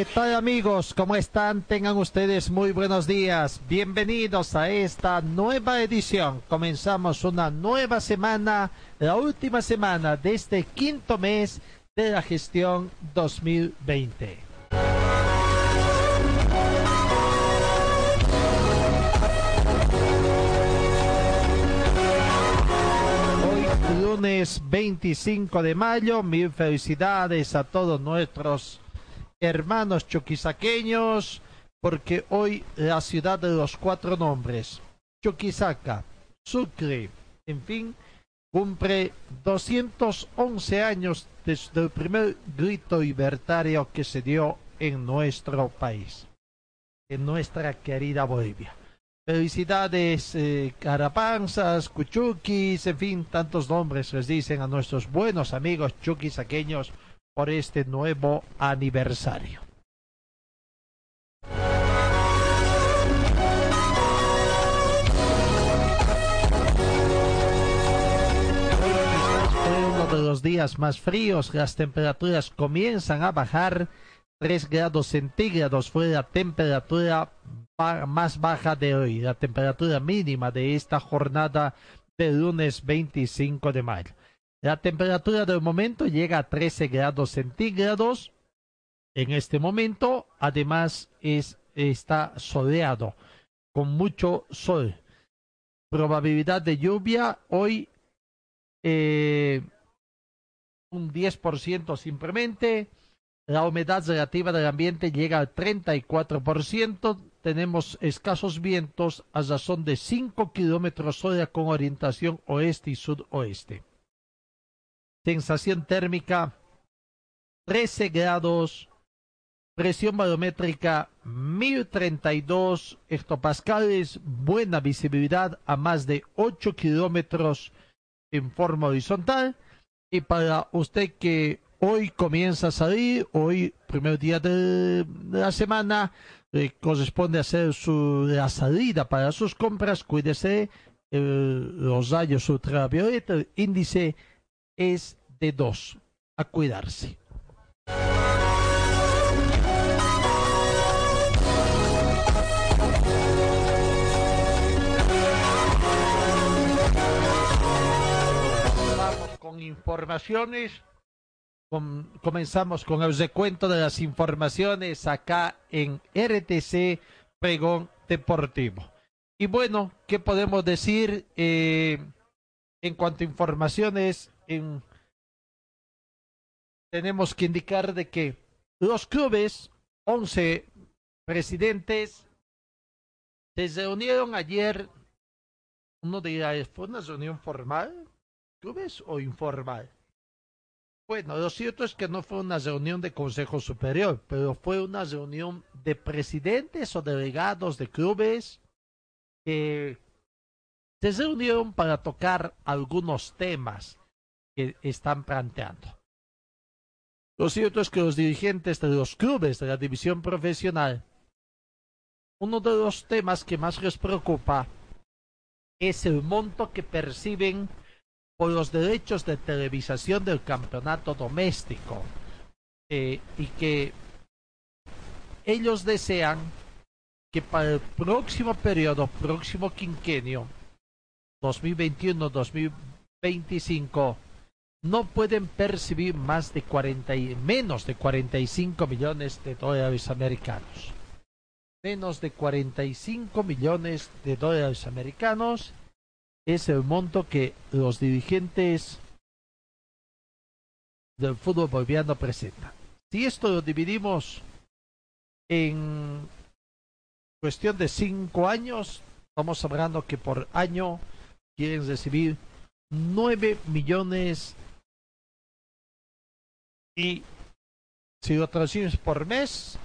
¿Qué tal amigos? ¿Cómo están? Tengan ustedes muy buenos días. Bienvenidos a esta nueva edición. Comenzamos una nueva semana, la última semana de este quinto mes de la gestión 2020. Hoy lunes 25 de mayo, mil felicidades a todos nuestros hermanos chuquisaqueños, porque hoy la ciudad de los cuatro nombres, Chuquisaca, Sucre, en fin, cumple 211 años desde el primer grito libertario que se dio en nuestro país, en nuestra querida Bolivia. Felicidades, eh, carapanzas, cuchuquis, en fin, tantos nombres les dicen a nuestros buenos amigos chuquisaqueños por este nuevo aniversario. uno de los días más fríos, las temperaturas comienzan a bajar 3 grados centígrados fue la temperatura más baja de hoy, la temperatura mínima de esta jornada del lunes 25 de mayo. La temperatura del momento llega a 13 grados centígrados. En este momento, además, es, está soleado, con mucho sol. Probabilidad de lluvia hoy eh, un 10% simplemente. La humedad relativa del ambiente llega al 34%. Tenemos escasos vientos a razón de 5 kilómetros hora con orientación oeste y sudoeste sensación térmica 13 grados, presión barométrica 1032 hectopascales, buena visibilidad a más de 8 kilómetros en forma horizontal. Y para usted que hoy comienza a salir, hoy primer día de, la semana, eh, corresponde hacer su, la salida para sus compras, cuídese los rayos ultravioleta, índice es de dos. A cuidarse. Vamos con informaciones. comenzamos con el recuento de las informaciones acá en RTC Pregón Deportivo. Y bueno, ¿qué podemos decir eh, en cuanto a informaciones tenemos que indicar de que los clubes, 11 presidentes, se reunieron ayer, uno dirá, ¿fue una reunión formal? ¿Clubes o informal? Bueno, lo cierto es que no fue una reunión de Consejo Superior, pero fue una reunión de presidentes o delegados de clubes que se reunieron para tocar algunos temas están planteando. Lo cierto es que los dirigentes de los clubes de la división profesional, uno de los temas que más les preocupa es el monto que perciben por los derechos de televisación del campeonato doméstico eh, y que ellos desean que para el próximo periodo, próximo quinquenio, 2021-2025, no pueden percibir más de 40 y menos de 45 millones de dólares americanos. Menos de 45 millones de dólares americanos es el monto que los dirigentes del fútbol boliviano presentan. Si esto lo dividimos en cuestión de cinco años, estamos hablando que por año quieren recibir 9 millones y si lo traducimos por mes,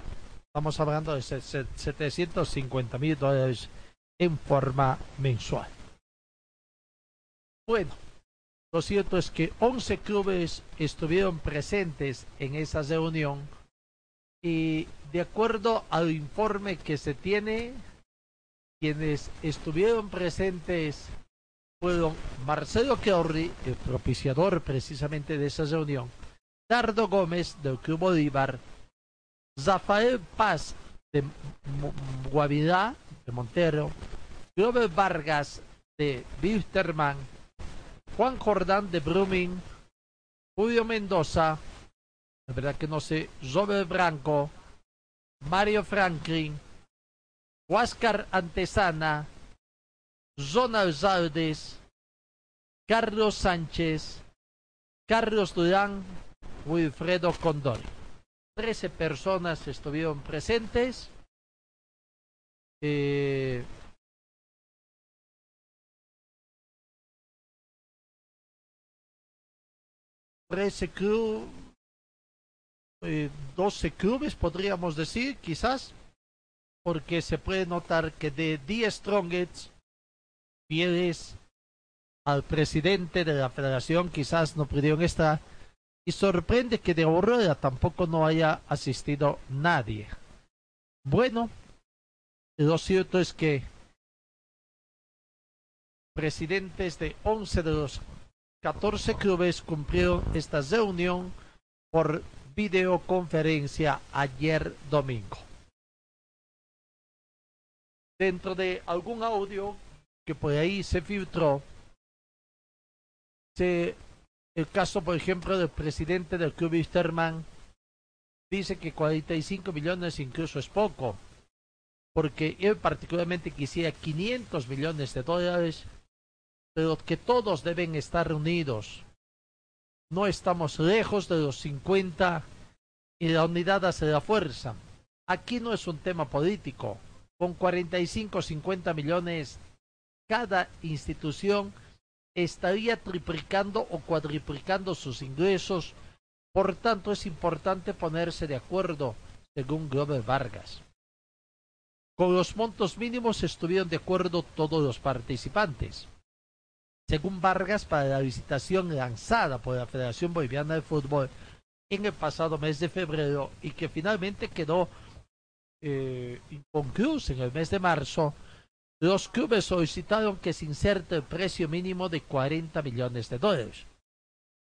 estamos hablando de 750 mil dólares en forma mensual. Bueno, lo cierto es que 11 clubes estuvieron presentes en esa reunión y de acuerdo al informe que se tiene, quienes estuvieron presentes fueron Marcelo Chiorri, el propiciador precisamente de esa reunión, Dardo Gómez Club Bolívar, Zafael Paz de Guavirá, de Montero, Glover Vargas de Wilterman, Juan Jordán de Brumming, Julio Mendoza, la verdad que no sé, Robert Branco, Mario Franklin, Huáscar Antesana, Zona Zaldes, Carlos Sánchez, Carlos Durán, Wilfredo Condor. Trece personas estuvieron presentes. Eh, trece clubes, eh, doce clubes podríamos decir, quizás, porque se puede notar que de 10 Strongets, fieles al presidente de la federación, quizás no pudieron estar, y sorprende que de Aurora tampoco no haya asistido nadie. Bueno, lo cierto es que presidentes de 11 de los 14 clubes cumplieron esta reunión por videoconferencia ayer domingo. Dentro de algún audio que por ahí se filtró, se, el caso, por ejemplo, del presidente del club Easterman dice que 45 millones incluso es poco, porque él particularmente quisiera 500 millones de dólares, pero que todos deben estar unidos. No estamos lejos de los 50 y la unidad hace la fuerza. Aquí no es un tema político. Con 45 o 50 millones, cada institución estaría triplicando o cuadriplicando sus ingresos. Por tanto, es importante ponerse de acuerdo, según Glover Vargas. Con los montos mínimos estuvieron de acuerdo todos los participantes. Según Vargas, para la visitación lanzada por la Federación Boliviana de Fútbol en el pasado mes de febrero y que finalmente quedó eh, inconcluso en el mes de marzo, los clubes solicitaron que se inserte el precio mínimo de 40 millones de dólares.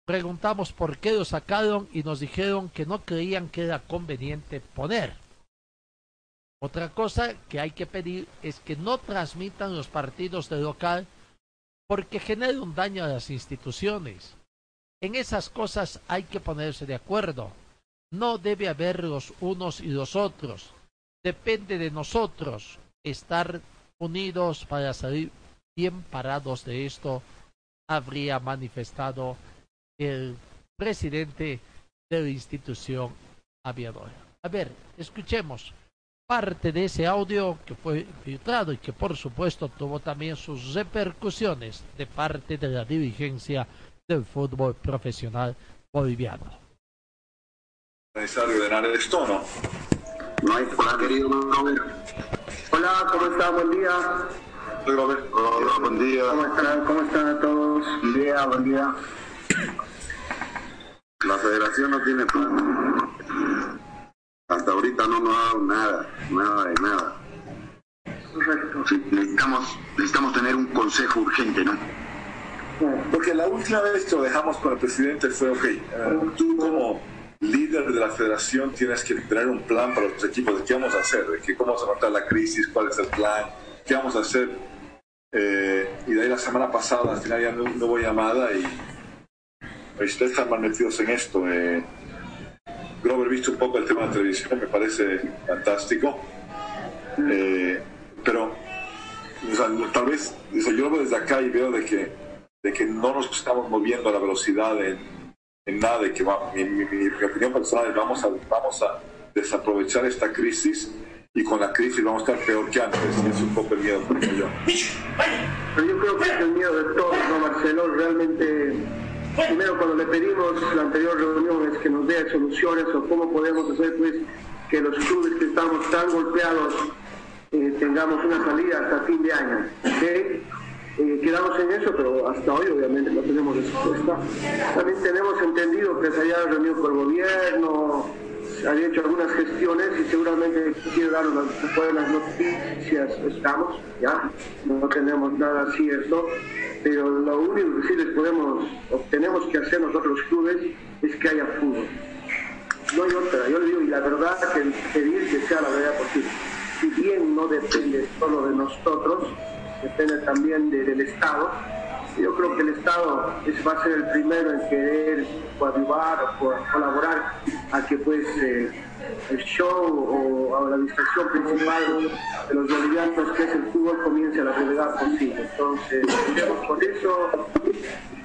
Preguntamos por qué lo sacaron y nos dijeron que no creían que era conveniente poner. Otra cosa que hay que pedir es que no transmitan los partidos de local porque genera un daño a las instituciones. En esas cosas hay que ponerse de acuerdo. No debe haber los unos y los otros. Depende de nosotros estar unidos para salir bien parados de esto, habría manifestado el presidente de la institución aviadora. A ver, escuchemos parte de ese audio que fue filtrado y que por supuesto tuvo también sus repercusiones de parte de la dirigencia del fútbol profesional boliviano. De esto, ¿no? Hola, querido Robert. Hola, ¿cómo está? Buen día. Robert. Hola, buen día. ¿Cómo están? ¿Cómo están todos? Buen día, buen día. La federación no tiene plan. Hasta ahorita no nos ha dado nada, nada de nada. Correcto. Sí, necesitamos, necesitamos tener un consejo urgente, ¿no? Porque la última vez que lo dejamos con el presidente fue, ok, eh, tú como líder de la federación tienes que tener un plan para los equipos de qué vamos a hacer, de qué, cómo vamos a afrontar la crisis, cuál es el plan, qué vamos a hacer. Eh, y de ahí la semana pasada, al final ya no, no hubo llamada y ustedes están mal metidos en esto. Eh, Grover visto un poco el tema de televisión, me parece fantástico. Eh, pero tal vez yo lo veo desde acá y veo de que, de que no nos estamos moviendo a la velocidad en, en nada, de que va, mi, mi, mi, opinión personal vamos a, vamos a desaprovechar esta crisis y con la crisis vamos a estar peor que antes. Y es un poco el miedo que yo. Yo creo que es el miedo de todos, ¿no, Marcelo? Realmente primero cuando le pedimos la anterior reunión es que nos dé soluciones o cómo podemos hacer pues que los clubes que estamos tan golpeados eh, tengamos una salida hasta fin de año. Eh, quedamos en eso, pero hasta hoy obviamente no tenemos respuesta. También tenemos entendido que se haya reunido con el gobierno, había hecho algunas gestiones y seguramente quiere dar unas buenas noticias. Estamos, ya, no tenemos nada cierto, pero lo único que sí les podemos o tenemos que hacer nosotros clubes es que haya fútbol. No hay otra, yo le digo, y la verdad que pedir que sea la verdad posible. Si bien no depende solo de nosotros, depende también del Estado, yo creo que el Estado va a ser el primero en querer coadyuvar o colaborar a que pues eh, el show o, la distracción principal de los bolivianos que es el fútbol comience a la brevedad posible. Entonces, por eso.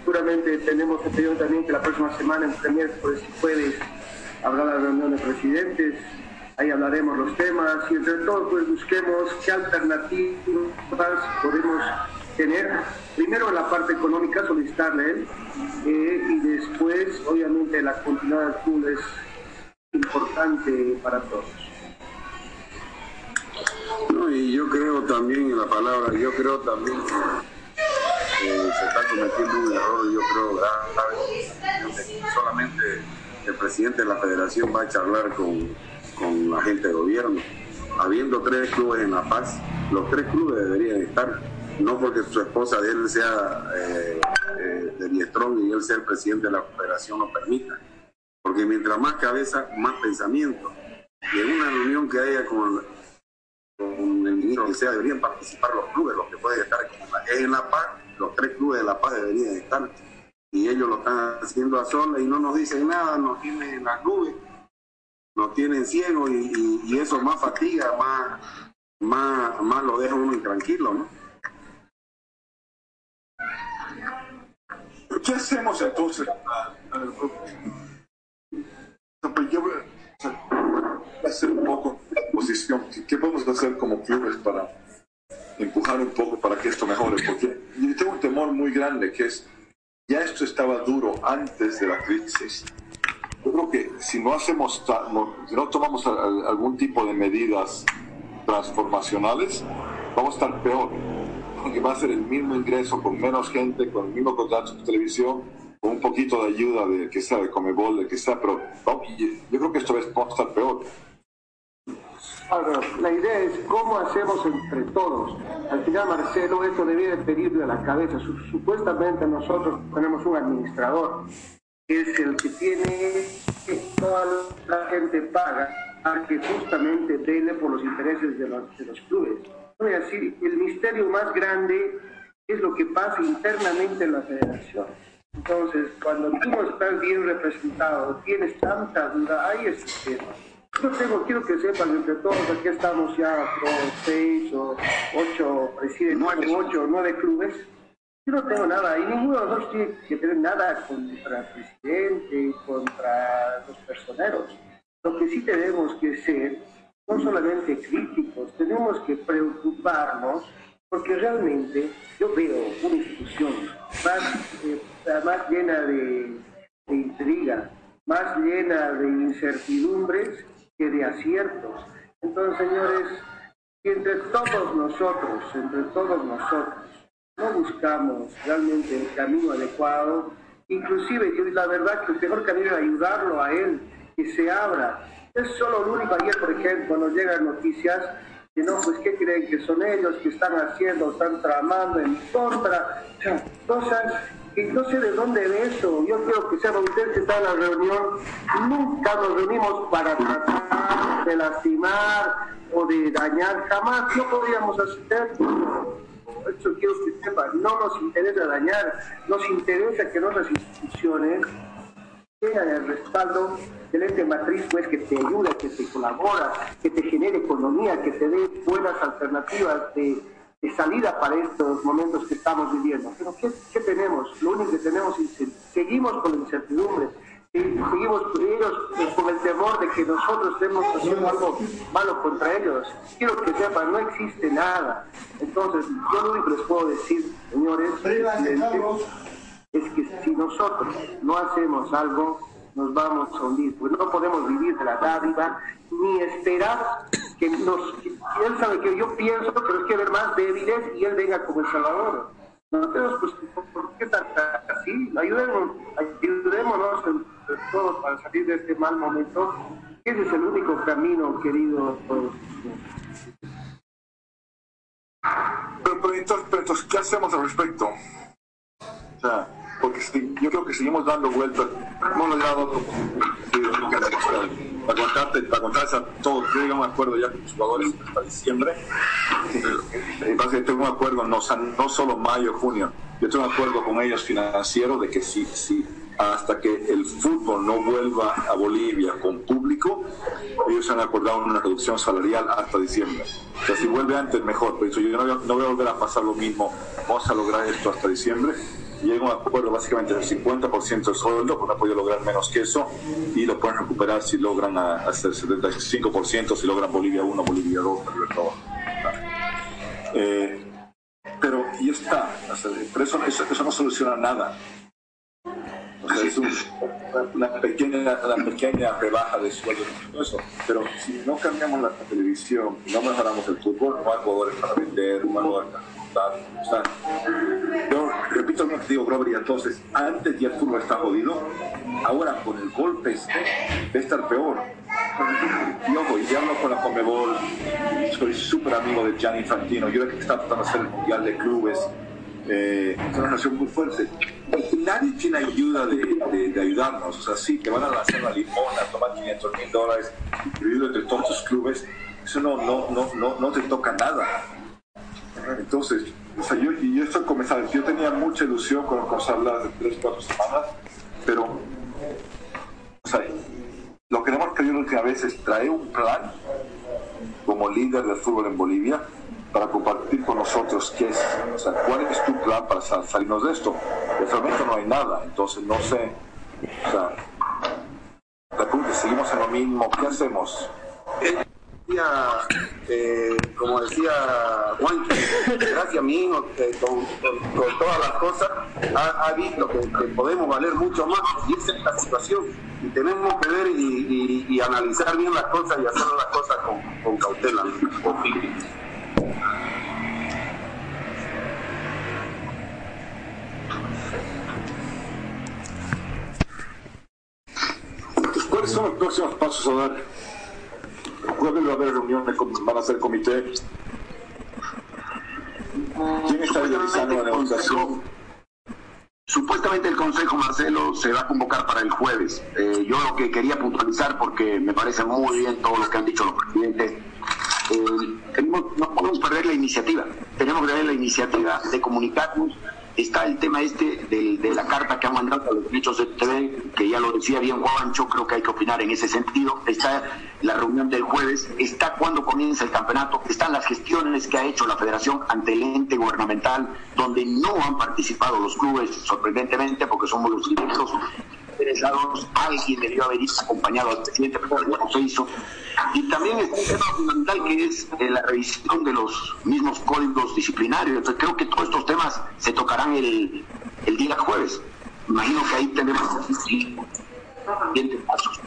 Seguramente tenemos pedido también que la próxima semana en Premier, pues si puedes, habrá la reunión de presidentes, ahí hablaremos los temas y entre todo pues busquemos qué alternativas podemos tener, primero la parte económica, solicitarle él, eh, y después, obviamente, la continuidad del fútbol es importante para todos. No, y yo creo también en la palabra, yo creo también que se está cometiendo un error, yo creo grave, solamente el presidente de la federación va a charlar con, con la gente de gobierno. Habiendo tres clubes en La Paz, los tres clubes deberían estar no porque su esposa de él sea eh, eh, de y él sea el presidente de la federación lo permita. Porque mientras más cabeza, más pensamiento. Y en una reunión que haya con, con el ministro que sea, deberían participar los clubes, los que pueden estar aquí. En La Paz, los tres clubes de La Paz deberían estar. Y ellos lo están haciendo a solas y no nos dicen nada, nos tienen en las nubes, nos tienen ciegos y, eso más fatiga, más, más, más lo deja uno intranquilo, ¿no? ¿Qué hacemos entonces? Yo voy a hacer un poco la posición. ¿Qué podemos hacer como clubes para empujar un poco para que esto mejore? Porque yo tengo un temor muy grande que es, ya esto estaba duro antes de la crisis. Yo creo que si no hacemos, si no tomamos algún tipo de medidas transformacionales, vamos a estar peor que va a ser el mismo ingreso con menos gente, con el mismo contrato de televisión, con un poquito de ayuda de que sea de Comebol, de que sea, pero yo creo que esto va a estar peor. Ahora, la idea es cómo hacemos entre todos. Al final, Marcelo, esto debe pedirle a la cabeza. Supuestamente nosotros tenemos un administrador, es el que tiene que toda la gente paga a que justamente vele por los intereses de los, de los clubes voy a decir, el misterio más grande es lo que pasa internamente en la federación. Entonces, cuando tú no estás bien representado, tienes tanta duda, ahí es el tema. Yo tengo, quiero que sepan entre todos, aquí estamos ya con seis o ocho presidentes, nueve, ocho o nueve clubes. Yo no tengo nada, y ninguno de nosotros tiene que tener nada contra el presidente, contra los personeros. Lo que sí tenemos que ser no solamente críticos, tenemos que preocuparnos porque realmente yo veo una institución más, eh, más llena de, intriga, más llena de incertidumbres que de aciertos. Entonces, señores, entre todos nosotros, entre todos nosotros, no buscamos realmente el camino adecuado, inclusive la verdad que el mejor camino es ayudarlo a él, que se abra, es solo lo único. Ayer, por ejemplo, nos llegan noticias que no, pues, ¿qué creen que son ellos que están haciendo, están tramando en contra? O sea, cosas que no sé de dónde ve eso. Yo quiero que sepan ustedes que está en la reunión. Nunca nos reunimos para tratar de lastimar o de dañar. Jamás no podríamos hacer eso quiero que sepan, no nos interesa dañar, nos interesa que nuestras instituciones tengan el respaldo del ente matriz, pues que te ayuda, que te colabora, que te genere economía, que te dé buenas alternativas de, salida para estos momentos que estamos viviendo. Pero ¿qué, tenemos? Lo único que tenemos es seguimos con la incertidumbre, seguimos ellos con el temor de que nosotros estemos haciendo algo malo contra ellos. Quiero que sepan, no existe nada. Entonces, yo lo único que les puedo decir, señores, es que si nosotros no hacemos algo, nos vamos a hundir. Pues no podemos vivir de la dádiva ni esperar que nos... él sabe que yo pienso que nos quiere ver más débiles y él venga como El Salvador. Nosotros, pues, ¿por qué tan así? Ayudémonos, ayudémonos todos para salir de este mal momento. Ese es el único camino, querido. Pero, pero, entonces, ¿qué hacemos al respecto? O sea, porque si, yo creo que seguimos dando vueltas. Hemos logrado contarte, para contarles a todos, yo llegué a un acuerdo ya con los jugadores hasta diciembre. Y básicamente tengo un acuerdo, no, no solo mayo, junio, yo tengo un acuerdo con ellos financiero de que si, si hasta que el fútbol no vuelva a Bolivia con público, ellos han acordado una reducción salarial hasta diciembre. O sea, si vuelve antes, mejor. Por eso yo no no voy a volver a pasar lo mismo. Vamos a lograr esto hasta diciembre llega un acuerdo básicamente del 50% del sueldo, porque no ha podido lograr menos que eso, y lo pueden recuperar si logran hacer 75%, si logran Bolivia 1, Bolivia 2, eh, pero y está, pero eso, eso, no soluciona nada. Es una, pequeña, una pequeña rebaja de sueldo, eso. Pero si no cambiamos la televisión, no mejoramos el fútbol, no hay jugadores para vender, no hay jugadores o sea, yo repito lo que digo, Robert, entonces, antes ya el fútbol está jodido, ahora con el golpe este, a estar peor. Y ojo, y hablo con la Comebol, soy súper amigo de Gianni Infantino, yo creo que está tratando de hacer el Mundial de Clubes, eh, es una nación muy fuerte. Nadie tiene ayuda de, de, ayudarnos, o sea, sí, que van a lanzar la limona, tomar 500 mil dólares, dividido entre todos los clubes, eso no, no, no, no, no te toca nada entonces, o sea, yo, y esto comenzando, yo tenía mucha ilusión con hablar de tres, cuatro semanas, pero, o sea, lo que hemos querido la última vez es traer un plan como líder del fútbol en Bolivia para compartir con nosotros qué es, o sea, cuál es tu plan para salirnos de esto. Realmente no hay nada, entonces no sé, o sea, la pregunta seguimos en lo mismo, ¿qué hacemos? eh, como decía Juan, gracias a mí, eh, con, todas las cosas, ha, visto que, podemos valer mucho más y esa es la situación. Y tenemos que ver y, analizar bien las cosas y hacer las cosas con, con cautela. ¿Cuáles son los próximos pasos a dar? jueves va a haber reuniones, van a hacer comité. ¿Quién está realizando la negociación? Supuestamente el Consejo Marcelo se va a convocar para el jueves. Eh, yo lo que quería puntualizar, porque me parece muy bien todo lo que han dicho los presidentes, eh, no podemos perder la iniciativa. Tenemos que tener la iniciativa de comunicarnos está el tema este de, la carta que han mandado a los derechos de TV, que ya lo decía bien Juancho, creo que hay que opinar en ese sentido. Está la reunión del jueves, está cuando comienza el campeonato, están las gestiones que ha hecho la federación ante el ente gubernamental, donde no han participado los clubes, sorprendentemente, porque somos los directos interesados, alguien debió haber acompañado al presidente, pero no se hizo. Y también está un tema fundamental que es eh, la revisión de los mismos códigos disciplinarios. Entonces creo que todos estos temas se tocarán el, el día jueves. Imagino que ahí tenemos siguientes pasos.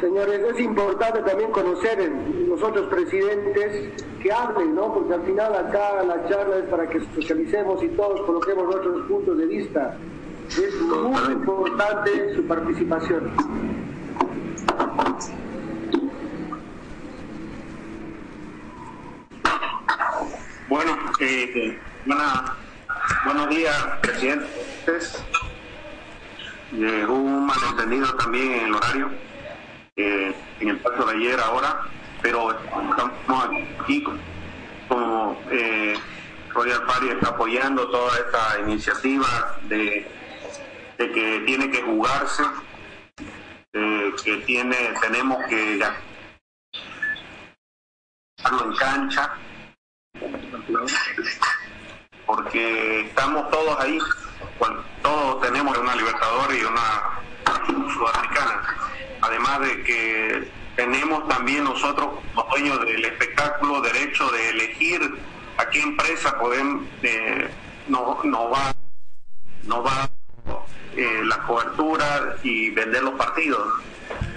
Señores, es importante conocer los otros presidentes que hablen, ¿no? Porque al final acá la charla es para que socialicemos y todos coloquemos nuestros puntos de vista. Es muy importante su participación. Bueno, eh, buenos días, presidentes. Eh, hubo un malentendido también en el horario, eh, en el paso de ayer, ahora, pero estamos aquí como eh, Royal Party está apoyando toda esta iniciativa de, de que tiene que jugarse, que tiene, tenemos que en cancha, porque estamos todos ahí, todos tenemos una Libertadores y una Sudamericana. Además de que tenemos también nosotros, como dueños del espectáculo, derecho de elegir a qué empresa podemos, eh, no, no va, no va eh, la cobertura y vender los partidos.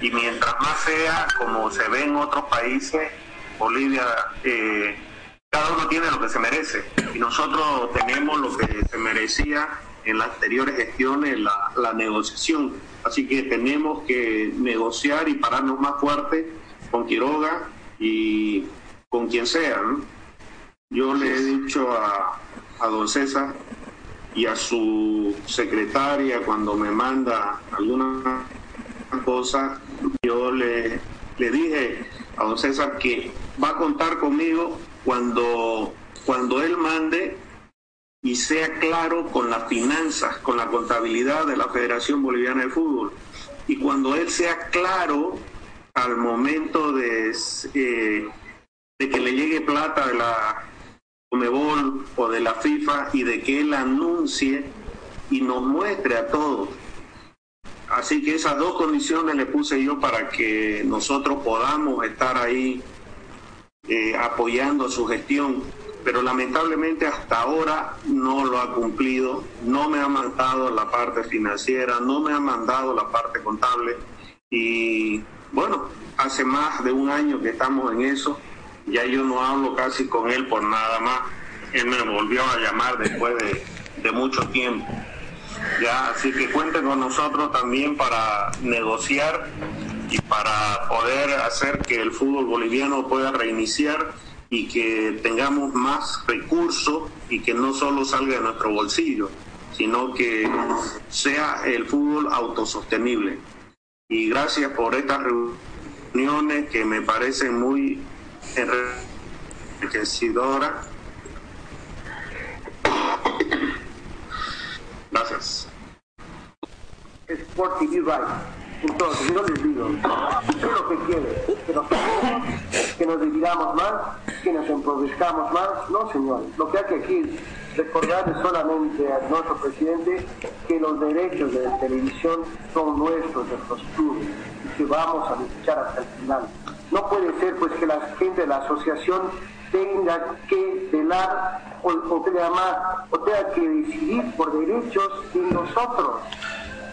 Y mientras más sea, como se ve en otros países, Bolivia, eh, cada uno tiene lo que se merece. Y nosotros tenemos lo que se merecía en las anteriores gestiones, la, la negociación. Así que tenemos que negociar y pararnos más fuerte con Quiroga y con quien sea. Yo le he dicho a, a don César y a su secretaria cuando me manda alguna cosa, yo le, le dije a don César que va a contar conmigo cuando, cuando él mande y sea claro con las finanzas, con la contabilidad de la Federación Boliviana de Fútbol. Y cuando él sea claro al momento de, eh, de que le llegue plata de la Comebol o de la FIFA y de que él anuncie y nos muestre a todos. Así que esas dos condiciones le puse yo para que nosotros podamos estar ahí eh, apoyando su gestión, pero lamentablemente hasta ahora no lo ha cumplido, no me ha mandado la parte financiera, no me ha mandado la parte contable. Y bueno, hace más de un año que estamos en eso ya yo no hablo casi con él por nada más. Él me volvió a llamar después de, mucho tiempo. Ya, así que cuente con nosotros también para negociar y para poder hacer que el fútbol boliviano pueda reiniciar y que tengamos más recursos y que no solo salga de nuestro bolsillo, sino que sea el fútbol autosostenible. Y gracias por estas reuniones que me parecen muy enriquecedora. Gracias. Sport TV Entonces, yo les digo, ¿qué es lo que quiere? ¿Que nos que nos dividamos más? ¿Que nos empobrezcamos más? No, señor. Lo que hay que aquí recordarle solamente a nuestro presidente que los derechos de la televisión son nuestros, de los clubes, y que vamos a luchar hasta el final. No puede ser pues que la gente de la asociación tenga que velar o, o, o tenga que decidir por derechos de nosotros.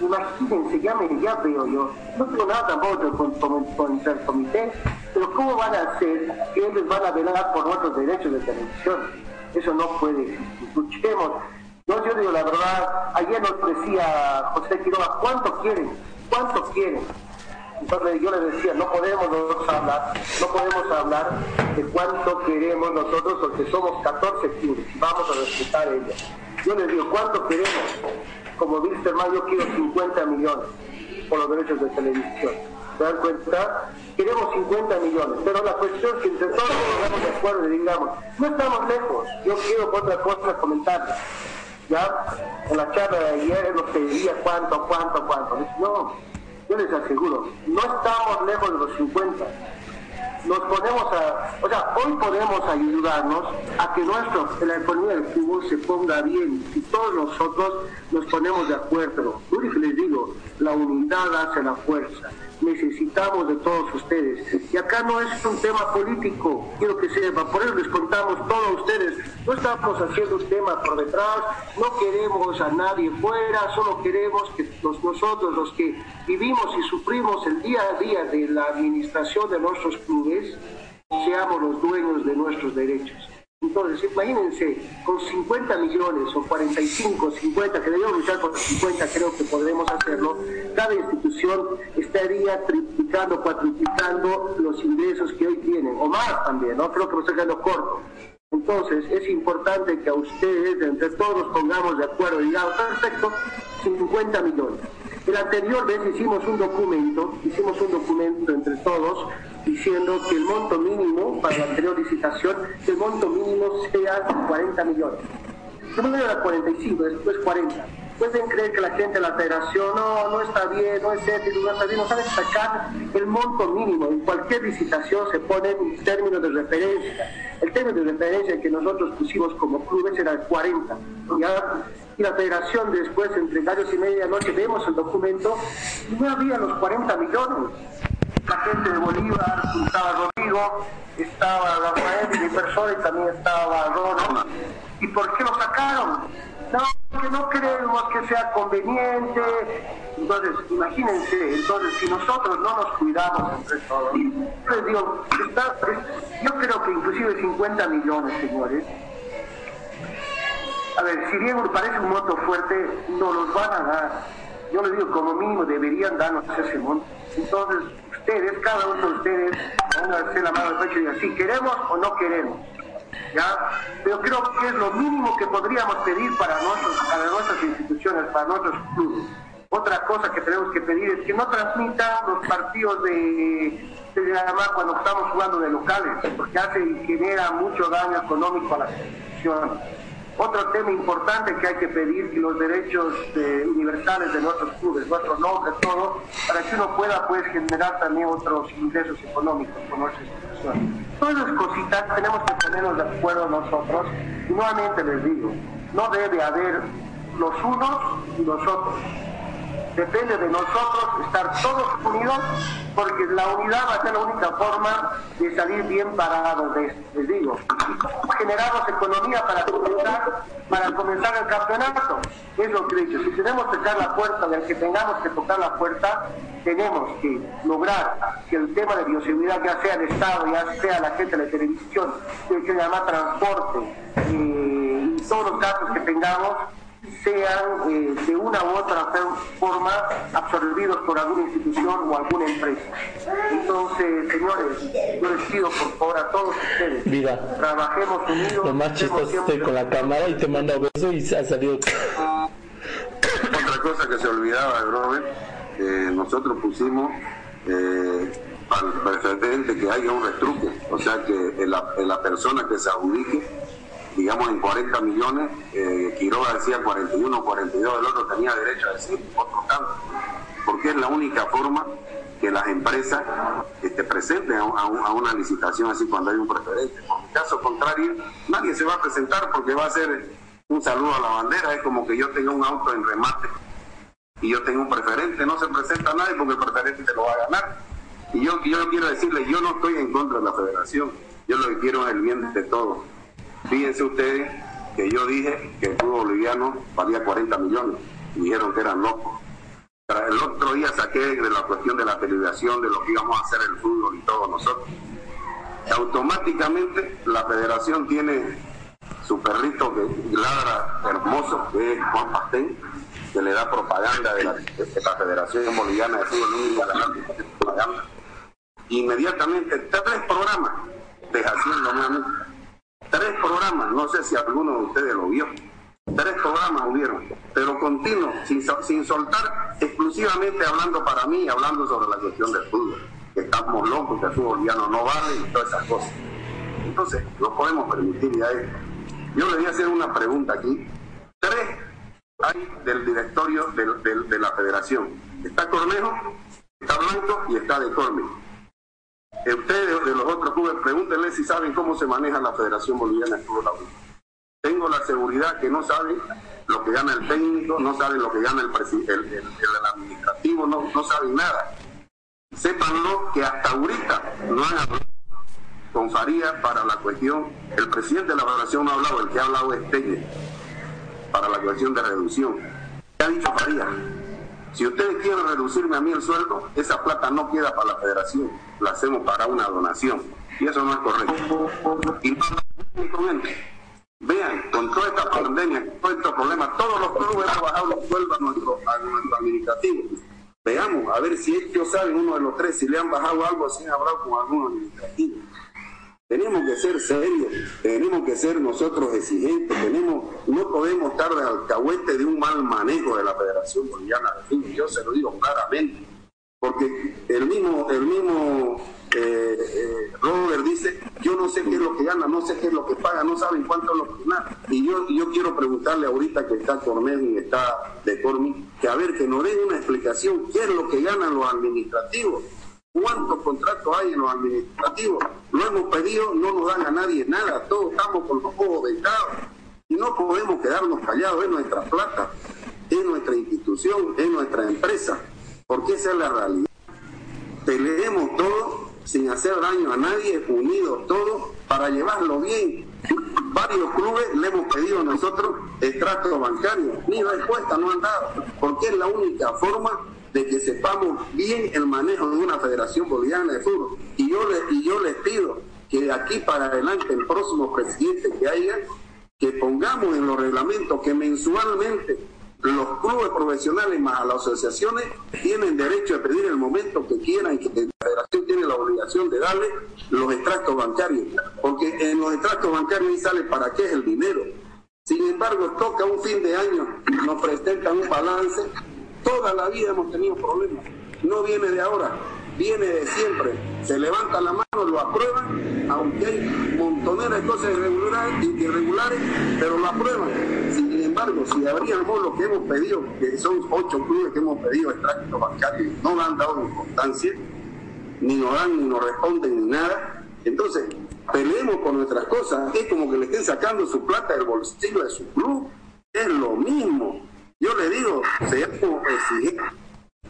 Imagínense, ya me ya veo yo, no tengo nada tampoco con, con, el comité, pero ¿cómo van a hacer que ellos van a velar por nuestros derechos de televisión? Eso no puede Escuchemos. Yo, yo digo la verdad, ayer nos decía José Quiroga, ¿cuánto quieren? ¿Cuánto quieren? Entonces yo les decía, no podemos nosotros hablar, no podemos hablar de cuánto queremos nosotros porque somos 14 clubes vamos a respetar ellos. Yo les digo, ¿cuánto queremos? Como dice hermano, yo quiero 50 millones por los derechos de televisión. ¿Se dan cuenta? Queremos 50 millones, pero la cuestión es que entre todos nos de acuerdo y digamos, no estamos lejos. Yo quiero otra cosa comentar. Ya, en la charla de ayer nos pedía cuánto, cuánto, cuánto. No, yo les aseguro, no estamos lejos de los 50. Nos ponemos a, o sea, hoy podemos ayudarnos a que nuestro, la economía del fútbol se ponga bien y todos nosotros nos ponemos de acuerdo. Yo les digo, la unidad hace la fuerza necesitamos de todos ustedes. Y acá no es un tema político, quiero que sepa, por eso les contamos todos ustedes. No estamos haciendo un tema por detrás, no queremos a nadie fuera, solo queremos que nosotros, los que vivimos y sufrimos el día a día de la administración de nuestros clubes, seamos los dueños de nuestros derechos. Entonces, imagínense, con 50 millones o 45, 50, que debemos luchar por 50, creo que podremos hacerlo, cada institución estaría triplicando, cuatriplicando los ingresos que hoy tienen, o más también, ¿no? Creo que nos quedando corto. Entonces, es importante que a ustedes, entre todos, pongamos de acuerdo y digamos, perfecto, 50 millones. El anterior vez hicimos un documento, hicimos un documento entre todos diciendo que el monto mínimo para la anterior licitación, que el monto mínimo sea 40 millones. Primero era 45, después 40. Pueden creer que la gente de la federación no, no está bien, no es ético, no está bien, no sabe sacar el monto mínimo. En cualquier licitación se pone un término de referencia. El término de referencia que nosotros pusimos como clubes era el 40. Y la federación después, entre gallos y medianoche, vemos el documento y no había los 40 millones. La gente de Bolívar, estaba Rodrigo, estaba Rafael mi persona y también estaba Ronald. ¿Y por qué lo sacaron? No, que no creemos que sea conveniente. Entonces, imagínense, entonces, si nosotros no nos cuidamos entre todos, les digo, yo creo que inclusive 50 millones, señores, a ver, si bien parece un monto fuerte, no los van a dar. Yo les digo, como mínimo deberían darnos ese monto. Entonces, ustedes, cada uno de ustedes, van a hacer la mano de pecho y decir, queremos o no queremos. ¿Ya? Pero creo que es lo mínimo que podríamos pedir para, nosotros, para nuestras instituciones, para nuestros clubes. Otra cosa que tenemos que pedir es que no transmitan los partidos de, de cuando estamos jugando de locales, porque hace y genera mucho daño económico a las instituciones. Otro tema importante que hay que pedir y los derechos universales de nuestros clubes, nuestro nombre, todo, para que uno pueda pues generar también otros ingresos económicos con nuestra Todas las cositas tenemos que ponernos de acuerdo nosotros. Y nuevamente les digo, no debe haber los unos y los otros depende de nosotros estar todos unidos, porque la unidad va a ser la única forma de salir bien parados de esto, les digo. Generamos economía para comenzar, para comenzar el campeonato. Es lo que he dicho. Si tenemos que tocar la puerta del que tengamos que tocar la puerta, tenemos que lograr que el tema de bioseguridad, ya sea el Estado, ya sea la gente de la televisión, que se llama transporte, eh, y todos los datos que tengamos, sean eh, de una u otra forma absorbidos por alguna institución o alguna empresa. Entonces, señores, yo les pido por favor a todos ustedes, Mira, trabajemos unidos. Lo más chistoso estoy con la cámara y te manda beso y se ha salido. Otra cosa que se olvidaba Robert, eh, nosotros pusimos eh, al precedente que haya un retruque, o sea que la, la persona que se adjudique digamos, en 40 millones, eh, Quiroga decía 41, 42, el otro tenía derecho a decir otro tanto, porque es la única forma que las empresas este, presenten a, una licitación así cuando hay un preferente. En caso contrario, nadie se va a presentar porque va a ser un saludo a la bandera, es como que yo tenga un auto en remate y yo tengo un preferente, no se presenta nadie porque el preferente te lo va a ganar. Y yo, yo quiero decirle, yo no estoy en contra de la federación, yo lo que quiero es el bien de todos Fíjense ustedes que yo dije que el fútbol boliviano valía 40 millones dijeron que eran locos. El otro día saqué de la cuestión de la televisión, de lo que íbamos a hacer el fútbol y todos nosotros. Automáticamente la federación tiene su perrito que ladra hermoso, que es Juan Pastén, que le da propaganda de la, Federación Boliviana de Fútbol la. Inmediatamente tres programas de Haciendo Nuevamente Tres programas, no sé si alguno de ustedes lo vio. Tres programas hubieron, pero continuo, sin, soltar, exclusivamente hablando para mí, hablando sobre la cuestión del fútbol. Que estamos locos, que el fútbol no vale y todas esas cosas. Entonces, no podemos permitir ya esto. Yo le voy a hacer una pregunta aquí. Tres hay del directorio de, la federación. Está Cornejo, está Blanco y está de Cornejo ustedes de los otros clubes, pregúntenle si saben cómo se maneja la Federación Boliviana de Fútbol Tengo la seguridad que no saben lo que gana el técnico, no saben lo que gana el, el, el, administrativo, no, no saben nada. Sépanlo que hasta ahorita no han hablado con Farías para la cuestión, el presidente de la Federación no ha hablado, el que ha hablado es técnico para la cuestión de reducción. ¿Qué ha dicho Farías? Si ustedes quieren reducirme a mí el sueldo, esa plata no queda para la federación, la hacemos para una donación. Y eso no es correcto. Y vean, con toda esta pandemia, con todos estos problemas, todos los clubes han bajado los sueldos a nuestro, a nuestro administrativo. Veamos, a ver si ellos saben, uno de los tres, si le han bajado algo, si han hablado con algún administrativo. Tenemos que ser serios, tenemos que ser nosotros exigentes, tenemos, no podemos estar de alcahuete de un mal manejo de la Federación Boliviana de Fútbol, yo se lo digo claramente, porque el mismo, el mismo eh, eh, Robert dice, yo no sé qué es lo que gana, no sé qué es lo que paga, no saben cuánto es lo que gana, y yo, yo quiero preguntar solicitarle ahorita que está Cornel y está de Cormi, que a ver, que nos den una explicación qué es lo que ganan los administrativos, cuántos contratos hay en los administrativos. Lo hemos pedido, no nos dan a nadie nada, todos estamos con los ojos vendados y no podemos quedarnos callados, es nuestra plata, es nuestra institución, es nuestra empresa, porque esa es la realidad. Peleemos todos sin hacer daño a nadie, unidos todos para llevarlo bien. Varios clubes le hemos pedido a nosotros extracto bancario, ni respuesta no han dado, porque es la única forma de que sepamos bien el manejo de una federación boliviana de fútbol. Y yo les, y yo les pido que de aquí para adelante el próximo presidente que haya, que pongamos en los reglamentos que mensualmente los clubes profesionales más las asociaciones tienen derecho a pedir el momento que quieran y que la federación tiene la obligación de darle los extractos bancarios, porque en los extractos bancarios sale para qué es el dinero. Sin embargo, toca un fin de año, nos presentan un balance, toda la vida hemos tenido problemas, no viene de ahora, viene de siempre. Se levanta la mano, lo aprueban, aunque hay montoneras de cosas irregulares, irregulares, pero lo aprueban. Sin embargo, si abríamos lo que hemos pedido, que son ocho clubes que hemos pedido extractos bancarios, no le han dado importancia, ni nos dan, ni nos responden, ni nada. Entonces, peleemos por nuestras cosas. Es como que le estén sacando su plata del bolsillo de su club. Es lo mismo. Yo le digo, seamos exigentes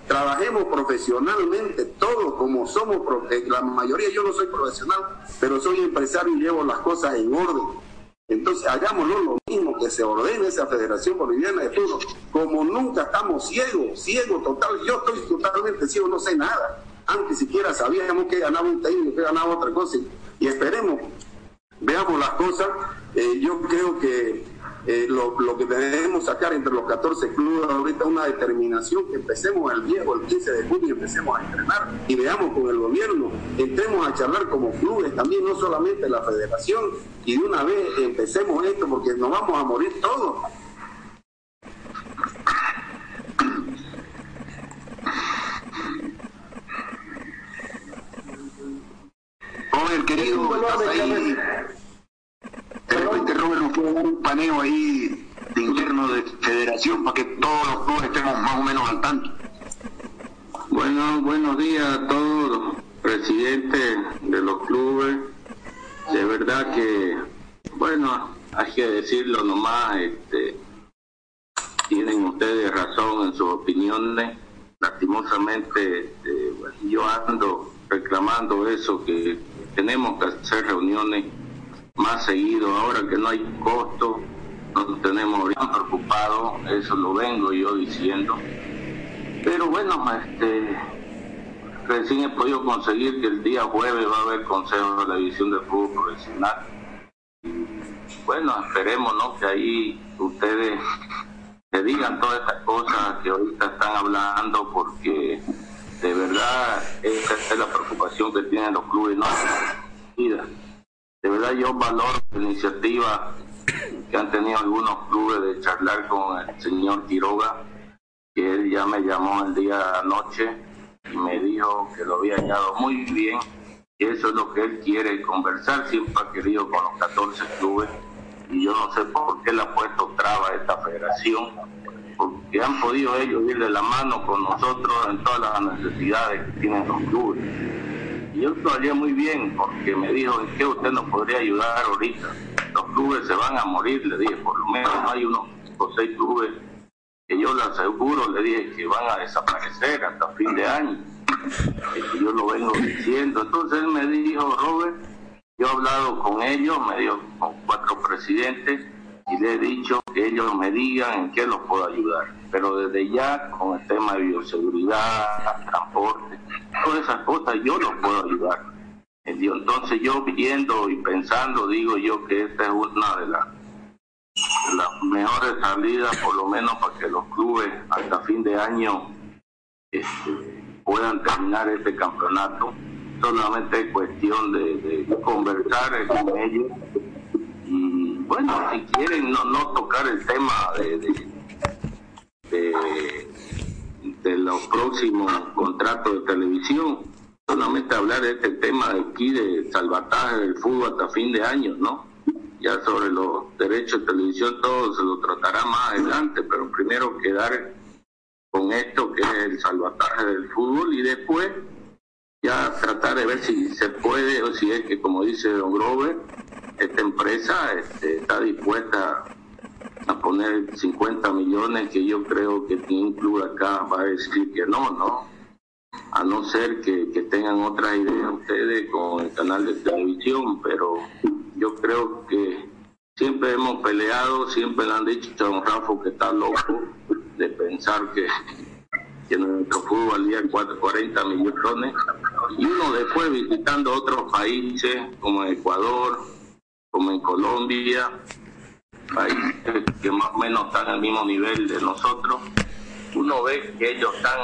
trabajemos profesionalmente, todos como somos, la mayoría yo no soy profesional, pero soy empresario y llevo las cosas en orden. Entonces hagámoslo lo mismo, que se ordene esa Federación Boliviana de Fútbol, como nunca estamos ciegos, ciegos total, yo estoy totalmente ciego, no sé nada. Antes siquiera sabíamos que ganaba un técnico, que ganaba otra cosa, y esperemos, veamos las cosas, eh, yo creo que eh, lo, lo, que debemos sacar entre los 14 clubes ahorita una determinación que empecemos el viejo, el 15 de junio, empecemos a entrenar y veamos con el gobierno, entremos a charlar como clubes, también no solamente la federación, y de una vez empecemos esto porque nos vamos a morir todos. Joven querido, estás ahí repente Robert nos puede dar un paneo ahí de interno de federación para que todos los clubes estemos más o menos al tanto. Bueno, buenos días a todos, presidentes de los clubes. De verdad que, bueno, hay que decirlo nomás, este, tienen ustedes razón en sus opiniones. Lastimosamente, este, yo ando reclamando eso, que tenemos que hacer reuniones más seguido ahora que no hay costo, nos tenemos bien preocupados, eso lo vengo yo diciendo. Pero bueno, este, recién he podido conseguir que el día jueves va a haber consejo de la división de fútbol profesional. Bueno, esperemos ¿no? que ahí ustedes se digan todas estas cosas que ahorita están hablando porque de verdad esa es la preocupación que tienen los clubes, no de verdad yo valoro la iniciativa que han tenido algunos clubes de charlar con el señor Quiroga, que él ya me llamó el día anoche y me dijo que lo había hallado muy bien, y eso es lo que él quiere conversar, siempre ha querido con los 14 clubes, y yo no sé por qué le ha puesto traba a esta federación, porque han podido ellos ir de la mano con nosotros en todas las necesidades que tienen los clubes yo lo haría muy bien porque me dijo, ¿en qué usted nos podría ayudar ahorita? Los clubes se van a morir, le dije, por lo menos hay unos o seis clubes que yo le aseguro, le dije que van a desaparecer hasta fin de año. Y yo lo vengo diciendo. Entonces él me dijo, Robert, yo he hablado con ellos, me dio con cuatro presidentes y le he dicho que ellos me digan en qué los puedo ayudar. Pero desde ya, con el tema de bioseguridad, transporte, todas esas cosas yo los puedo ayudar. Entonces yo viendo y pensando, digo yo que esta es una de las, mejores salidas, por lo menos para que los clubes hasta fin de año este, puedan terminar este campeonato. Solamente es cuestión de, conversar con ellos y bueno, si quieren no, no tocar el tema de, de de los próximos contratos de televisión, solamente hablar de este tema de aquí de salvataje del fútbol hasta fin de año, ¿no? ya sobre los derechos de televisión todo se lo tratará más adelante, pero primero quedar con esto que es el salvataje del fútbol y después ya tratar de ver si se puede o si es que como dice Don Grover, esta empresa este, está dispuesta a poner 50 millones que yo creo que ningún club acá va a decir que no, ¿no? A no ser que, que tengan otras ideas ustedes con el canal de televisión, pero yo creo que siempre hemos peleado, siempre le han dicho a don Rafa que está loco de pensar que, que nuestro fútbol valía 40 millones y uno después visitando otros países como Ecuador, como en Colombia, países que más o menos están al mismo nivel de nosotros, uno ve que ellos están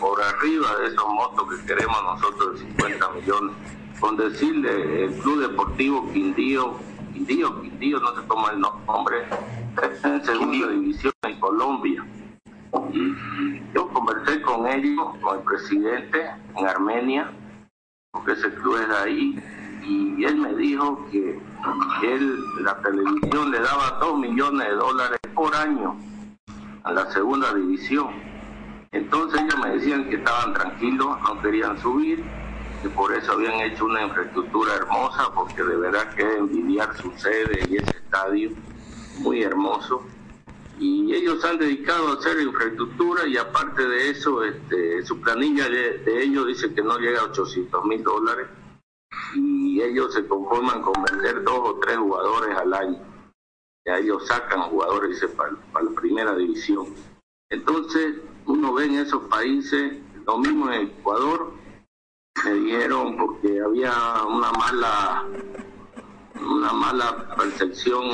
por arriba de esos motos que queremos nosotros de 50 millones. Con decirle el Club Deportivo Quindío, Quindío, Quindío, no sé cómo es el nombre, en segunda división en Colombia. Y yo conversé con ellos, con el presidente en Armenia, porque ese club es de ahí, y él me dijo que él, la televisión le daba dos millones de dólares por año a la segunda división. Entonces ellos me decían que estaban tranquilos, no querían subir, que por eso habían hecho una infraestructura hermosa, porque de verdad que envidiar su sede y ese estadio, muy hermoso. Y ellos han dedicado a hacer infraestructura y aparte de eso, este, su planilla de, ellos dice que no llega a 800 mil dólares y ellos se conforman con vender dos o tres jugadores al año. Ya ellos sacan jugadores para la primera división. Entonces, uno ve en esos países, lo mismo en Ecuador, me dijeron porque había una mala una mala percepción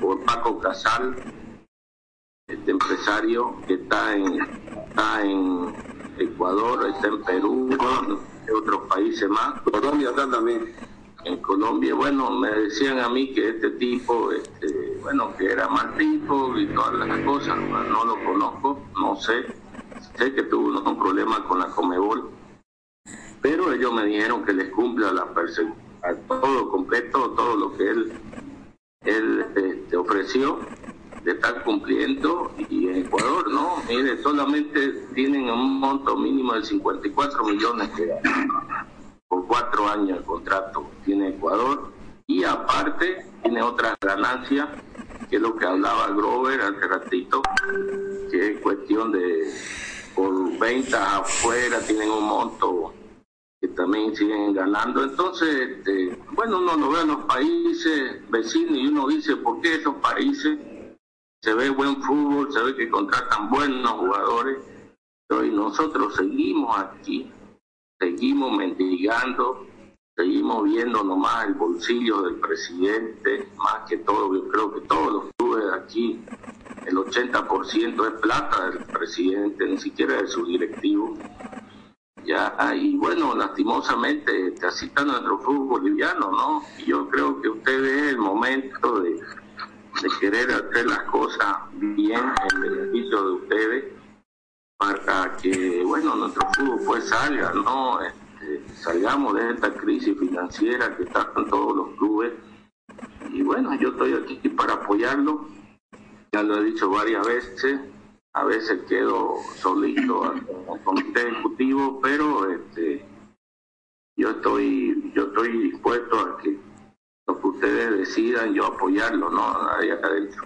por Paco Casal, este empresario que está en está en Ecuador, está en Perú, en otros países más. Colombia también. En Colombia, bueno, me decían a mí que este tipo, este, bueno, que era mal tipo y todas las cosas, no lo conozco, no sé. Sé que tuvo un problema con la Comebol, pero ellos me dijeron que les cumple a la a todo completo, todo lo que él, él este, ofreció de estar cumpliendo y Ecuador no, mire, solamente tienen un monto mínimo de 54 millones que por cuatro años el contrato tiene Ecuador y aparte tiene otras ganancias que es lo que hablaba Grover hace ratito que es cuestión de por ventas afuera tienen un monto que también siguen ganando. Entonces, este, bueno, uno lo ve en los países vecinos y uno dice, ¿por qué esos países se ve buen fútbol, se ve que contratan buenos jugadores, pero y nosotros seguimos aquí, seguimos mendigando, seguimos viendo nomás el bolsillo del presidente, más que todo, yo creo que todos los clubes aquí, el 80% es plata del presidente, ni siquiera de su directivo. Ya, y bueno, lastimosamente, así está nuestro fútbol boliviano, ¿no? Y yo creo que usted ve el momento de de querer hacer las cosas bien en beneficio de ustedes para que, bueno, nuestro fútbol pues salga, ¿no? Este, salgamos de esta crisis financiera que está en todos los clubes. Y bueno, yo estoy aquí para apoyarlo, ya lo he dicho varias veces, a veces quedo solito el comité ejecutivo, pero este yo estoy yo estoy dispuesto a que lo que ustedes decidan, yo apoyarlo, ¿no? Nadie acá adentro.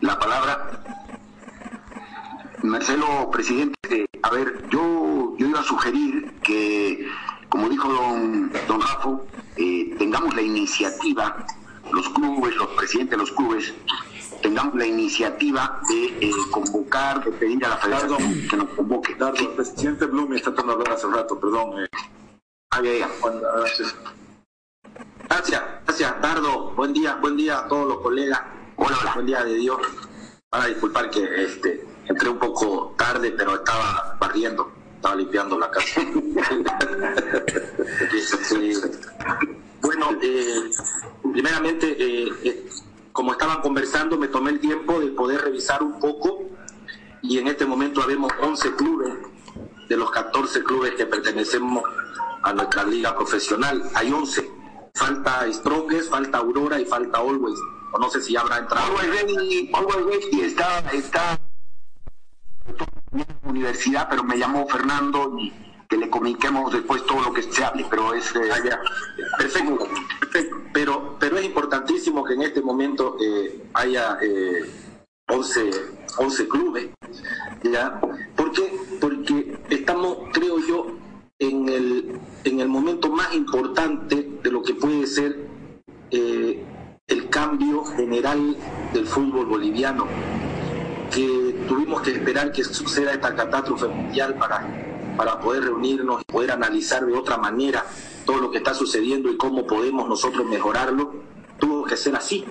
La palabra, Marcelo, presidente, a ver, yo, yo iba a sugerir que, como dijo don, don Rafo, eh, tengamos la iniciativa, los clubes, los presidentes de los clubes, tengamos la iniciativa de eh, convocar, de pedir a la federación que nos convoque. Dardo, el presidente Blum está tratando de hablar hace rato, perdón. Eh. Ah, ya, ya. Gracias, gracias, Dardo. Buen día, buen día a todos los colegas. Hola, hola. Buen día de Dios. Para disculpar que este, entré un poco tarde, pero estaba barriendo, estaba limpiando la casa. bueno, eh, primeramente, eh, eh, como estaban conversando, me tomé el tiempo de poder revisar un poco y en este momento habemos 11 clubes de los 14 clubes que pertenecemos a nuestra liga profesional. Hay 11 falta Strongest, falta Aurora y falta Always. O no sé si ya habrá entrado. Always Ready, Always Ready está, está en la universidad, pero me llamó Fernando y que le comuniquemos después todo lo que se hable, pero es... Eh, allá. Perfecto, perfecto. Pero, pero es importantísimo que en este momento eh, haya eh, 11, 11 clubes, ¿ya? ¿Por qué? Porque estamos, creo yo, en el, en el momento más importante de lo que puede ser eh, el cambio general del fútbol boliviano, que tuvimos que esperar que suceda esta catástrofe mundial para, para poder reunirnos y poder analizar de otra manera todo lo que está sucediendo y cómo podemos nosotros mejorarlo, tuvo que ser así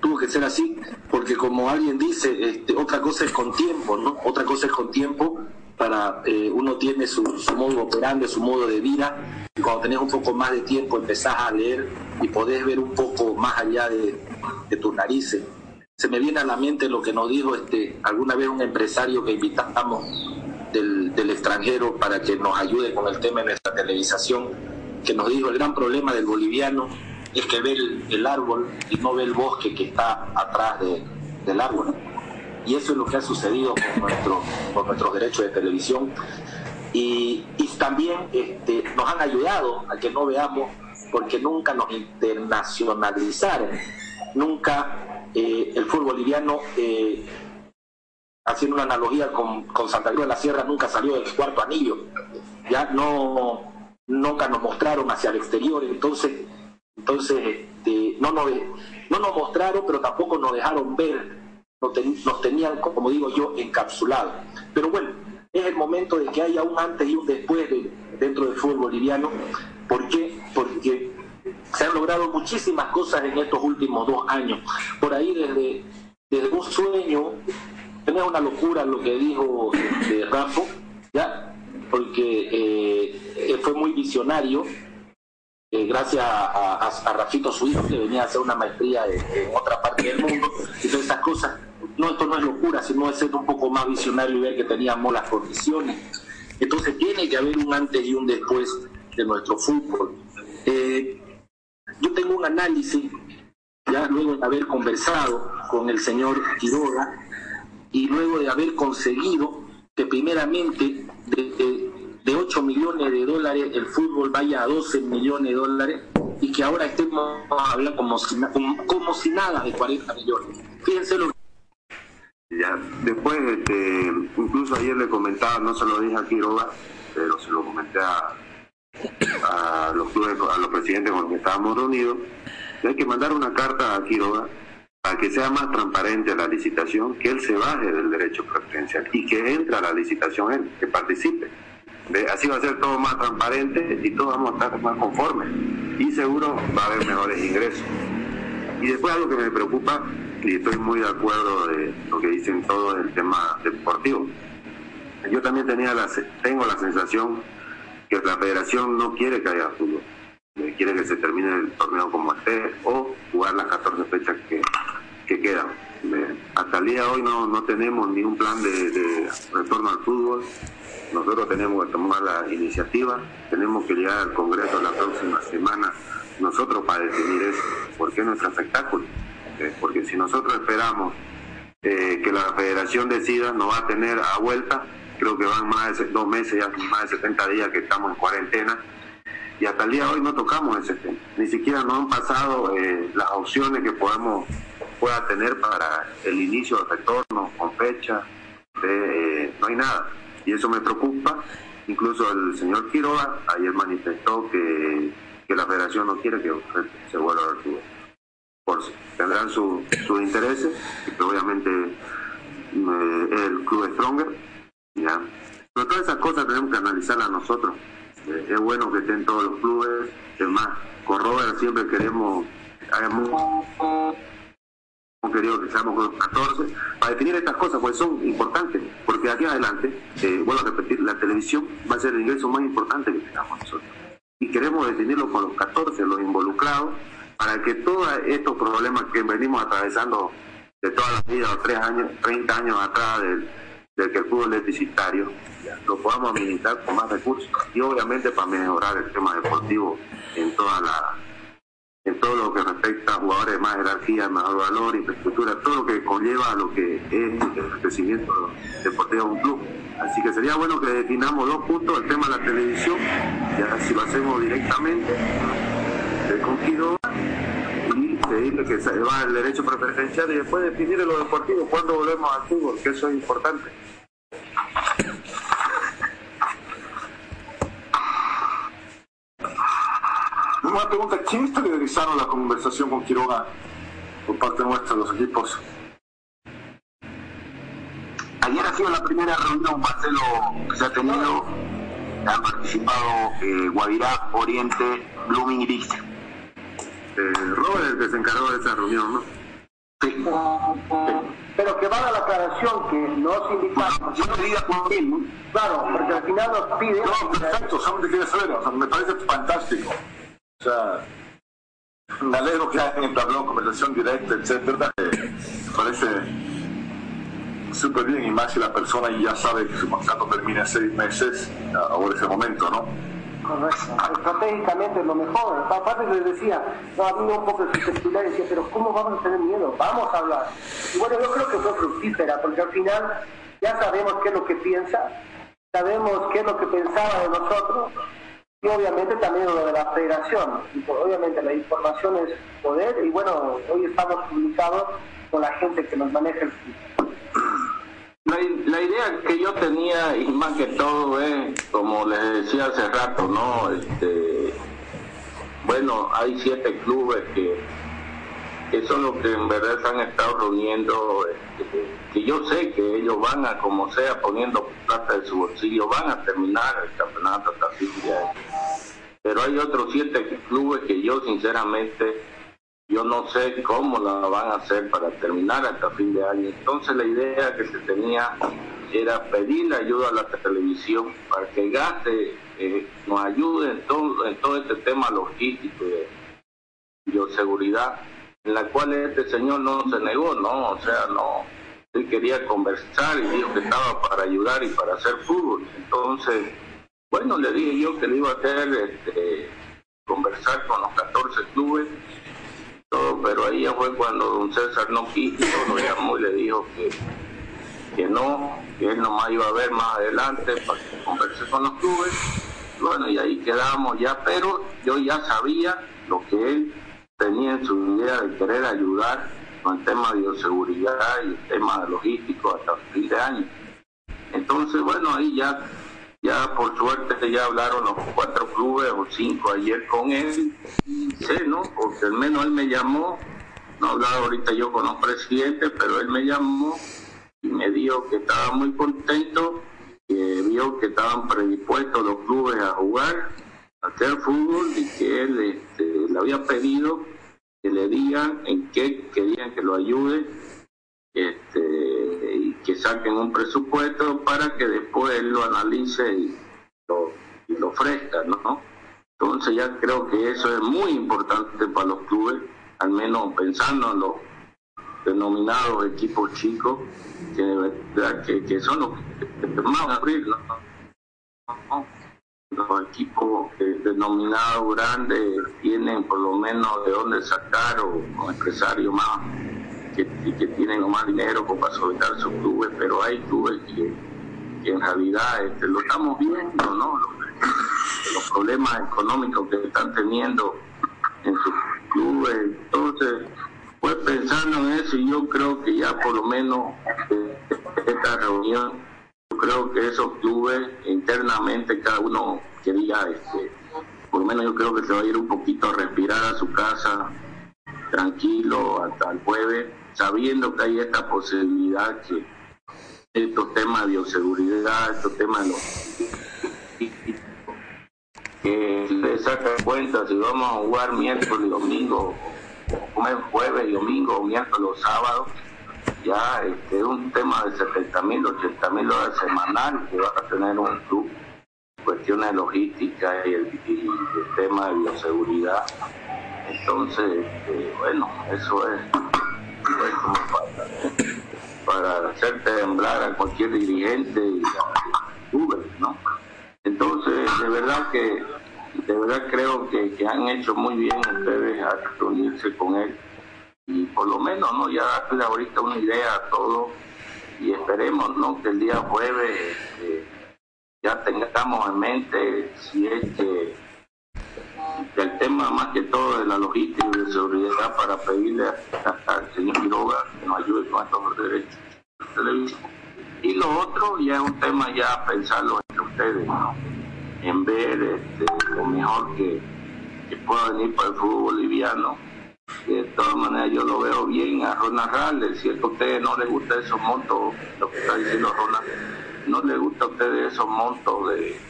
tuvo que ser así, porque como alguien dice, este, otra cosa es con tiempo, ¿no? Otra cosa es con tiempo para eh, uno tiene su, su, modo operando, su modo de vida, y cuando tenés un poco más de tiempo empezás a leer y podés ver un poco más allá de, de tus narices. Se me viene a la mente lo que nos dijo este, alguna vez un empresario que invitamos del, del extranjero para que nos ayude con el tema de nuestra televisación, que nos dijo el gran problema del boliviano es que ve el, árbol y no ve el bosque que está atrás de, del árbol. Y eso es lo que ha sucedido con, nuestro, con nuestros derechos de televisión. Y, también este, nos han ayudado a que no veamos, porque nunca nos internacionalizaron, nunca eh, el fútbol boliviano, eh, haciendo una analogía con, con Santa Cruz de la Sierra, nunca salió del cuarto anillo. Ya no, nunca nos mostraron hacia el exterior. Entonces, entonces, este, no, no nos mostraron, pero tampoco nos dejaron ver, nos, ten, nos tenían, como digo yo, encapsulados. Pero bueno, es el momento de que haya un antes y un después de, dentro del fútbol boliviano. ¿Por qué? Porque se han logrado muchísimas cosas en estos últimos dos años. Por ahí desde, un sueño, es una locura lo que dijo este, Rafa, ¿ya? porque eh, fue muy visionario eh, gracias a, Rafito, su que venía a hacer una maestría en, otra parte del mundo, y todas esas cosas. No, esto no es locura, sino es ser un poco más visionario y ver que teníamos las condiciones. Entonces tiene que haber un antes y un después de nuestro fútbol. Eh, yo tengo un análisis, ya luego de haber conversado con el señor Quiroga, y luego de haber conseguido que primeramente de 8 millones de dólares el fútbol vaya a 12 millones de dólares y que ahora estemos hablando como si, como, si nada de 40 millones. Fíjense lo ya, después, este, incluso ayer le comentaba, no se lo dije a Quiroga, pero se lo comenté a, a los clubes, a los presidentes con los que estábamos reunidos, que hay que mandar una carta a Quiroga para que sea más transparente la licitación, que él se baje del derecho preferencial y que entre a la licitación él, que participe. Así va a ser todo más transparente y todos vamos a estar más conformes. Y seguro va a haber mejores ingresos. Y después algo que me preocupa, y estoy muy de acuerdo de lo que dicen todos del tema deportivo. Yo también tenía la, tengo la sensación que la federación no quiere que haya fútbol. Quiere que se termine el torneo como esté o jugar las 14 fechas que, que quedan. Hasta el día de hoy no, no tenemos ni un plan de, retorno al fútbol nosotros tenemos que tomar la iniciativa, tenemos que llegar al Congreso la próxima semana nosotros para definir eso, porque es nuestro espectáculo. Eh, porque si nosotros esperamos eh, que la federación decida, no va a tener a vuelta, creo que van más de dos meses, ya más de 70 días que estamos en cuarentena, y hasta el día de hoy no tocamos ese tema. Ni siquiera nos han pasado eh, las opciones que podemos pueda tener para el inicio del retorno con fecha, no hay nada y eso me preocupa. Incluso el señor Quiroga ayer manifestó que, que la federación no quiere que se vuelva al fútbol. Por, tendrán sus su intereses, y obviamente eh, el club Stronger, ¿ya? Pero todas esas cosas tenemos que analizarlas nosotros. Eh, es bueno que estén todos los clubes, es más, con Robert siempre queremos, querido que seamos los 14, para definir estas cosas, pues son importantes, porque de aquí adelante, eh, vuelvo a repetir, la televisión va a ser el ingreso más importante que tengamos nosotros. Y queremos definirlo con los 14, los involucrados, para que todos estos problemas que venimos atravesando de toda la vida, o tres años, 30 años atrás del, del que el fútbol es deficitario, lo podamos administrar con más recursos y obviamente para mejorar el tema deportivo en toda la todo lo que respecta a jugadores de más jerarquía, mayor valor, infraestructura, todo lo que conlleva a lo que es el crecimiento deportivo de un club. Así que sería bueno que definamos dos puntos, el tema de la televisión, ya si lo hacemos directamente, de contigo y pedirle que se va el derecho preferencial y después definir en lo deportivo cuándo volvemos al fútbol, que eso es importante. Una pregunta, ¿quién está liderizando la conversación con Quiroga por parte nuestra, los equipos? Ayer ha sido la primera reunión, Marcelo, que se ha tenido. Han participado eh, Guavirá, Oriente, Blooming y Dix. Eh, Robert es el que se encargó de esa reunión, ¿no? Sí. Pero que valga la aclaración que los sindicatos. Yo no diría por él, ¿no? Claro, porque al final nos piden. No, perfecto, solamente quería saber, o sea, me parece fantástico. Sea, me alegro que hayan entablado conversación directa, etcétera. Me parece súper bien y más si la persona ya sabe que su contrato termina seis meses, ahora ese momento, ¿no? Correcto. Estratégicamente es lo mejor. Aparte les decía, no, había un poco de susceptibilidad, decía, pero ¿cómo vamos a tener miedo? Vamos a hablar. Y bueno, yo creo que fue fructífera, porque al final ya sabemos qué es lo que piensa, sabemos qué es lo que pensaba de nosotros, y obviamente también lo de la federación. Obviamente la información es poder, y bueno, hoy estamos publicados con la gente que nos maneja el fútbol. La, la, idea que yo tenía, y más que todo, es, como les decía hace rato, ¿no? Este, bueno, hay siete clubes que, que son los que en verdad se han estado reuniendo, este, que yo sé que ellos van a, como sea, poniendo plata de su bolsillo, van a terminar el campeonato hasta fin de año. Pero hay otros siete clubes que yo sinceramente yo no sé cómo la van a hacer para terminar hasta fin de año. Entonces la idea que se tenía era pedirle ayuda a la televisión para que gaste, eh, nos ayude en todo, en todo este tema logístico de bioseguridad, en la cual este señor no se negó, ¿no? O sea, no, él quería conversar y dijo que estaba para ayudar y para hacer fútbol. Entonces, bueno, le dije yo que le iba a hacer este, conversar con los 14 clubes pero ahí ya fue cuando don César no quiso, lo llamó y le dijo que, que no, que él nomás iba a ver más adelante para que converse con los clubes. Bueno, y ahí quedamos ya, pero yo ya sabía lo que él tenía en su idea de querer ayudar con el tema de bioseguridad y el tema logístico hasta fin de año. Entonces, bueno, ahí ya ya por suerte ya hablaron los cuatro clubes o cinco ayer con él. Y sé, ¿no? Porque al menos él me llamó. No he hablado ahorita yo con los presidentes, pero él me llamó y me dijo que estaba muy contento, que vio que estaban predispuestos los clubes a jugar, hacer fútbol y que él este, le había pedido que le digan en qué querían que lo ayude este, y que saquen un presupuesto para que después él lo analice y lo, y lo ofrezca, ¿no? Entonces ya creo que eso es muy importante para los clubes, al menos pensando en los denominados equipos chicos, que, que, son los que, más abrir, ¿no? Los equipos denominados grandes tienen por lo menos de dónde sacar o, o empresarios más que, que tienen más dinero para solventar sus clubes, pero hay clubes que, en realidad este, lo estamos viendo, ¿no? Los, los, problemas económicos que están teniendo en sus clubes. Entonces, pues pensando en eso, yo creo que ya por lo menos eh, esta reunión, creo que esos clubes internamente cada uno quería, este, por lo menos yo creo que se va a ir un poquito a respirar a su casa tranquilo hasta el jueves sabiendo que hay esta posibilidad que estos temas de bioseguridad, estos temas de los que le sacan cuenta si vamos a jugar miércoles y domingo, o jueves y domingo, o miércoles o sábado, ya este, es un tema de 70 mil, 80 mil dólares semanal que va a tener un club, cuestiones logísticas y el, y el tema de bioseguridad. Entonces, este, bueno, eso es para, hacer temblar a cualquier dirigente y a Uber, ¿no? Entonces, de verdad que de verdad creo que, que han hecho muy bien ustedes a reunirse con él y por lo menos no ya darle ahorita una idea a todos y esperemos no que el día jueves este, ya tengamos en mente si es que, el tema más que todo de la logística y de seguridad para pedirle al señor Quiroga que nos ayude con estos derechos. Y lo otro ya es un tema ya pensarlo entre ustedes, ¿no? en ver este, lo mejor que, que pueda venir para el fútbol boliviano de todas maneras yo lo veo bien a Ronald Ralde, si es que a ustedes no les gusta esos montos, lo que está diciendo Ronald, no les gusta a ustedes esos montos de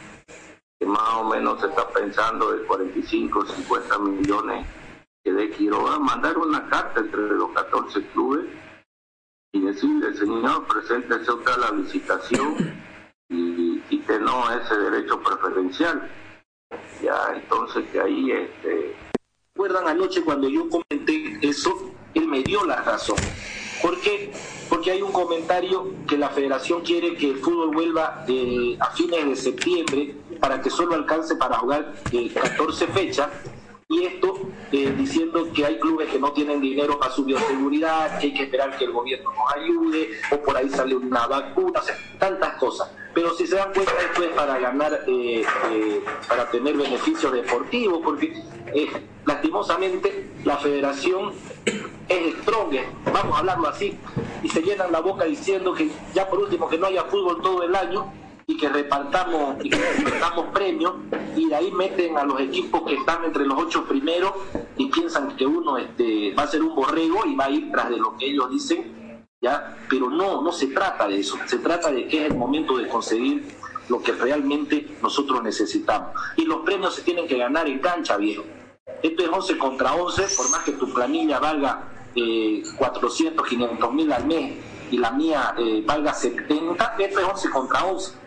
que más o menos se está pensando de 45, 50 millones que de Quiroga, mandar una carta entre los 14 clubes y decirle, señor, preséntese otra la licitación y, no ese derecho preferencial. Ya, entonces que ahí este recuerdan anoche cuando yo comenté eso? Él me dio la razón. ¿Por qué? Porque hay un comentario que la federación quiere que el fútbol vuelva eh, a fines de septiembre para que solo alcance para jugar 14 eh, fechas y esto eh, diciendo que hay clubes que no tienen dinero para su bioseguridad, que hay que esperar que el gobierno nos ayude, o por ahí sale una vacuna, o sea, tantas cosas. Pero si se dan cuenta, esto es para ganar, para tener beneficios deportivos, porque lastimosamente la federación es strong, vamos a hablarlo así, y se llenan la boca diciendo que ya por último que no haya fútbol todo el año y que repartamos y que repartamos premios y de ahí meten a los equipos que están entre los ocho primeros y piensan que uno este, va a ser un borrego y va a ir tras de lo que ellos dicen, ya, pero no, no se trata de eso, se trata de que es el momento de conseguir lo que realmente nosotros necesitamos. Y los premios se tienen que ganar en cancha, viejo. Esto es 11 contra 11, por más que tu planilla valga eh, 400, 500 mil al mes y la mía eh, valga 70, esto es 11 contra 11.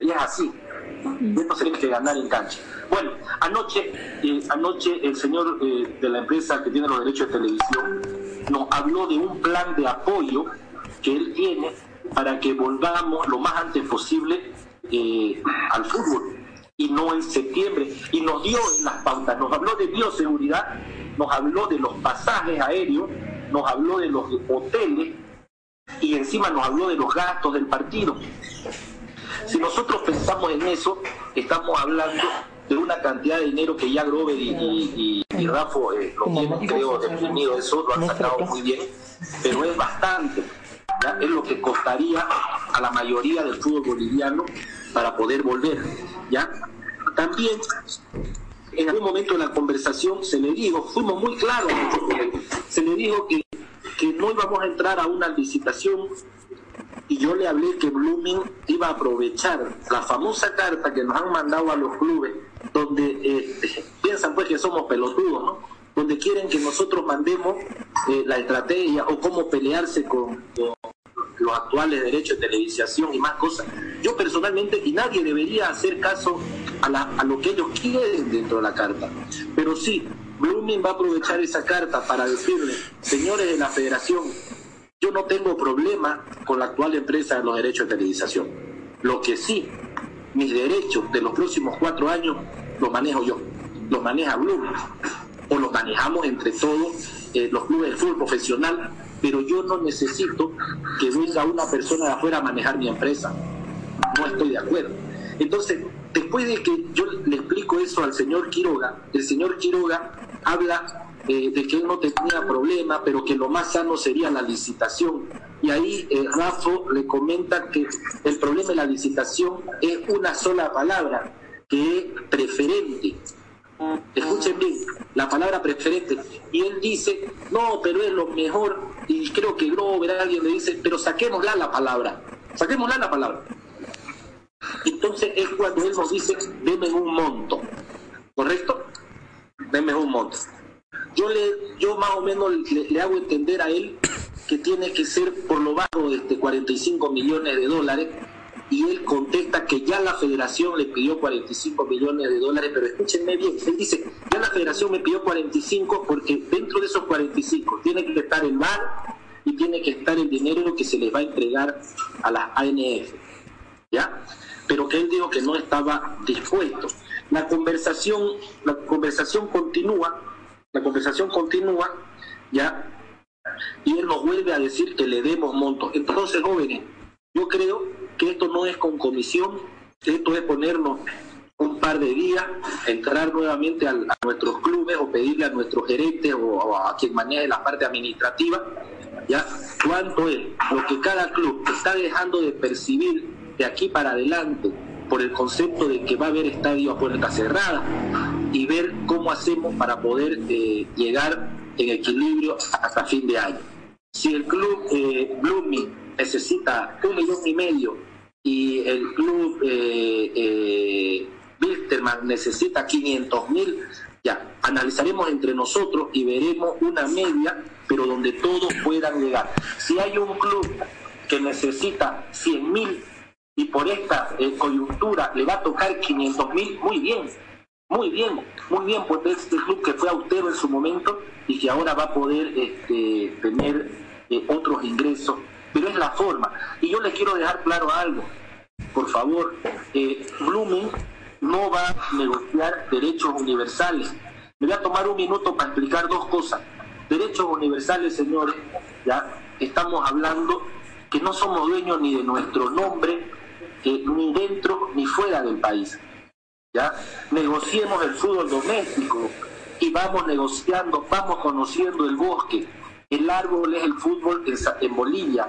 Y es así. Esto se tiene que ganar en cancha. Bueno, anoche, eh, anoche el señor eh, de la empresa que tiene los derechos de televisión nos habló de un plan de apoyo que él tiene para que volvamos lo más antes posible al fútbol y no en septiembre. Y nos dio las pautas, nos habló de bioseguridad, nos habló de los pasajes aéreos, nos habló de los hoteles y encima nos habló de los gastos del partido. Si nosotros pensamos en eso, estamos hablando de una cantidad de dinero que ya Grover y, y, Rafa eh, lo tienen, creo, definido eso, lo han sacado muy bien, pero es bastante. Es lo que costaría a la mayoría del fútbol boliviano para poder volver. ¿ya? También en algún momento de la conversación se le dijo, fuimos muy claros, se le dijo que, que no íbamos a entrar a una licitación y yo le hablé que Blooming iba a aprovechar la famosa carta que nos han mandado a los clubes, donde eh, piensan pues que somos pelotudos, ¿no? donde quieren que nosotros mandemos eh, la estrategia o cómo pelearse con, los actuales derechos de televisación y más cosas. Yo personalmente, y nadie debería hacer caso a, a lo que ellos quieren dentro de la carta, pero sí, Blooming va a aprovechar esa carta para decirle, señores de la federación, yo no tengo problema con la actual empresa de los derechos de televisación. Lo que sí, mis derechos de los próximos cuatro años los manejo yo, los maneja Blooming, o los manejamos entre todos eh, los clubes de fútbol profesional pero yo no necesito que venga una persona de afuera a manejar mi empresa. No estoy de acuerdo. Entonces, después de que yo le explico eso al señor Quiroga, el señor Quiroga habla eh, de que él no tenía problema, pero que lo más sano sería la licitación. Y ahí eh, Rafa le comenta que el problema de la licitación es una sola palabra, que es preferente. Escuchen bien, la palabra preferente. Y él dice, no, pero es lo mejor. Y creo que Grover, alguien le dice, pero saquémosla la palabra. Saquémosla la palabra. Entonces es cuando él nos dice, deme un monto. ¿Correcto? Deme un monto. Yo, le, yo más o menos le, hago entender a él que tiene que ser por lo bajo de este 45 millones de dólares y él contesta que ya la federación le pidió 45 millones de dólares, pero escúchenme bien, él dice, ya la federación me pidió 45 porque dentro de esos 45 tiene que estar el VAR y tiene que estar el dinero que se les va a entregar a las ANF, ¿ya? Pero que él dijo que no estaba dispuesto. la conversación, la conversación continúa, la conversación continúa, ya, y él nos vuelve a decir que le demos montos. Entonces, jóvenes, yo creo que esto no es con comisión, esto es ponernos un par de días, entrar nuevamente a, nuestros clubes o pedirle a nuestros gerentes o, a quien maneje la parte administrativa, ya. Cuánto es lo que cada club está dejando de percibir de aquí para adelante por el concepto de que va a haber estadio a puerta cerrada y ver cómo hacemos para poder eh, llegar en equilibrio hasta fin de año. Si el club eh, Blooming necesita un millón y medio y el club eh, eh necesita 500 mil, ya, analizaremos entre nosotros y veremos una media, pero donde todos puedan llegar. Si hay un club que necesita 100 mil y por esta eh, coyuntura le va a tocar 500 mil, muy bien, muy bien, muy bien, pues este club que fue austero en su momento y que ahora va a poder este, tener eh, otros ingresos, pero es la forma. Y yo les quiero dejar claro algo, por favor, eh, Blooming no va a negociar derechos universales. Me voy a tomar un minuto para explicar dos cosas. Derechos universales, señores, ya estamos hablando que no somos dueños ni de nuestro nombre, ni dentro ni fuera del país. Negociemos el fútbol doméstico y vamos negociando, vamos conociendo el bosque. El árbol es el fútbol en, Bolivia,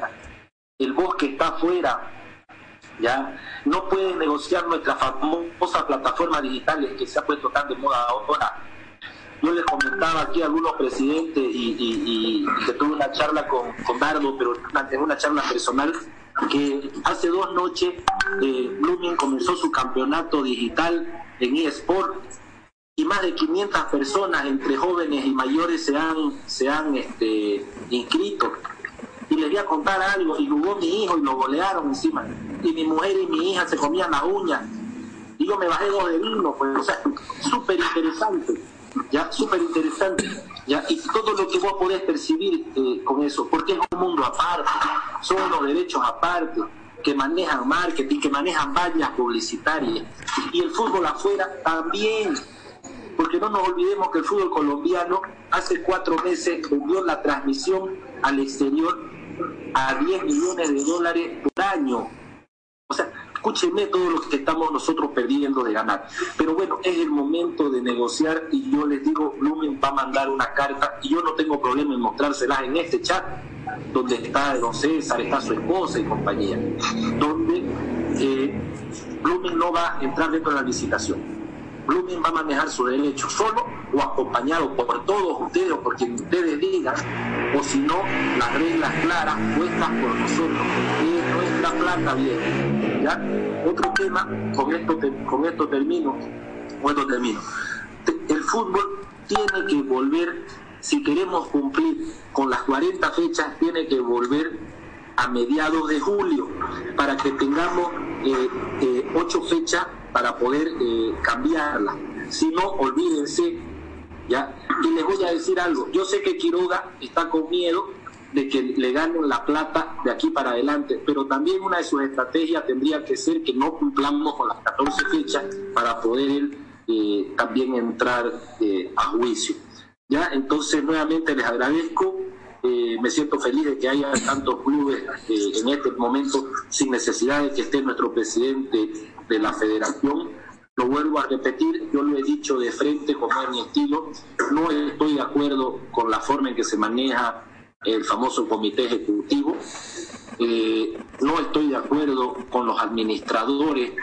el bosque está afuera. ¿ya? No pueden negociar nuestra famosa plataforma digitales que se ha puesto tan de moda ahora. Yo les comentaba aquí a algunos presidentes y, que tuve una charla con, con Dardo, pero en una charla personal, que hace dos noches eh, comenzó su campeonato digital en eSport y más de 500 personas entre jóvenes y mayores se han, se han este, inscrito. Y les voy a contar algo, y jugó mi hijo y lo golearon encima. Y mi mujer y mi hija se comían las uñas. Y yo me bajé dos de vino, pues, o sea, súper interesante, ya, súper interesante. ¿ya? Y todo lo que vos podés percibir eh, con eso, porque es un mundo aparte, son unos derechos aparte, que manejan marketing, que manejan vallas publicitarias. Y el fútbol afuera también, porque no nos olvidemos que el fútbol colombiano hace cuatro meses vendió la transmisión al exterior a 10 millones de dólares por año. O sea, escúchenme todo lo que estamos nosotros perdiendo de ganar. Pero bueno, es el momento de negociar y yo les digo, Lumen va a mandar una carta y yo no tengo problema en mostrárselas en este chat, donde está don César, está su esposa y compañía, donde eh, no va a entrar dentro de la licitación. Blooming va a manejar su derecho solo o acompañado por todos ustedes o por quien ustedes digan, o si no, las reglas claras puestas por nosotros. Es nuestra plata bien otro tema, con esto, con esto termino, bueno termino. El fútbol tiene que volver, si queremos cumplir con las 40 fechas, tiene que volver a mediados de julio para que tengamos eh, eh, ocho fechas para poder eh, cambiarla. Si no, olvídense, ¿ya? Y les voy a decir algo, yo sé que Quiroga está con miedo de que le ganen la plata de aquí para adelante, pero también una de sus estrategias tendría que ser que no cumplamos con las 14 fechas para poder eh, también entrar eh, a juicio. ¿Ya? Entonces, nuevamente les agradezco. Eh, me siento feliz de que haya tantos clubes en este momento sin necesidad de que esté nuestro presidente de la federación. Lo vuelvo a repetir, yo lo he dicho de frente como es mi estilo, no estoy de acuerdo con la forma en que se maneja el famoso comité ejecutivo. Eh, no estoy de acuerdo con los administradores,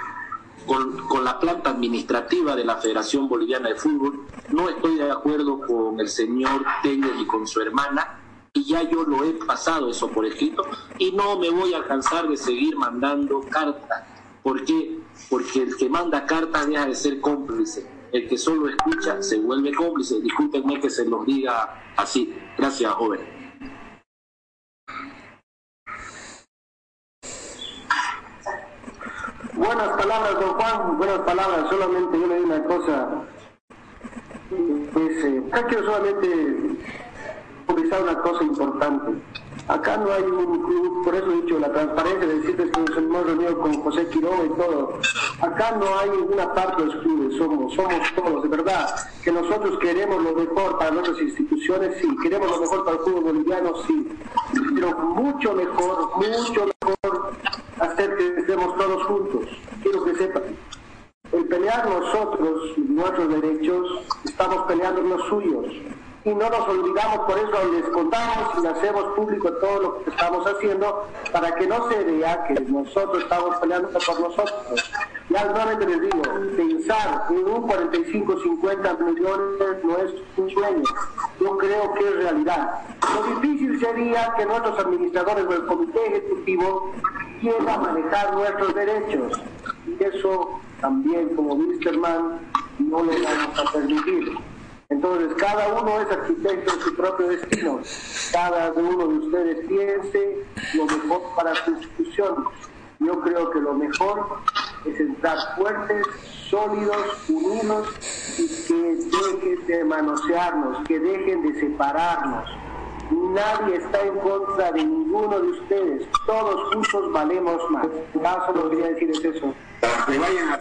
con, con, la planta administrativa de la Federación Boliviana de Fútbol. No estoy de acuerdo con el señor Tenger y con su hermana. Y ya yo lo he pasado eso por escrito. Y no me voy a cansar de seguir mandando cartas. ¿Por qué? Porque el que manda cartas deja de ser cómplice. El que solo escucha se vuelve cómplice. Discúlpenme que se los diga así. Gracias, joven. Buenas palabras, don Juan, buenas palabras. Solamente yo le digo una cosa. Pues, eh, quiero solamente publicar una cosa importante. Acá no hay un club, por eso he dicho la transparencia, de decirles que nos hemos reunido con José Quiroga y todo. Acá no hay una parte de los clubes, somos, somos todos, de verdad. Que nosotros queremos lo mejor para nuestras instituciones, sí. Queremos lo mejor para el fútbol boliviano, sí. Pero mucho mejor, mucho mejor hacer que estemos todos juntos. Quiero que sepan. El pelear nosotros nuestros derechos, estamos peleando los suyos y no nos olvidamos, por eso les contamos y hacemos público todo lo que estamos haciendo para que no se vea que nosotros estamos peleando por nosotros. Ya nuevamente les digo, pensar en un 45, 50 millones no es un sueño, yo creo que es realidad. Lo difícil sería que nuestros administradores del comité ejecutivo quieran manejar nuestros derechos. Y eso también, como Misterman, no lo vamos a permitir. Entonces, cada uno es arquitecto de su propio destino. Cada uno de ustedes piense lo mejor para su institución. Yo creo que lo mejor es entrar fuertes, sólidos, unidos y que dejen de manosearnos, que dejen de separarnos. Nadie está en contra de ninguno de ustedes. Todos juntos valemos más. Eso lo que quería decir es eso. Que vayan a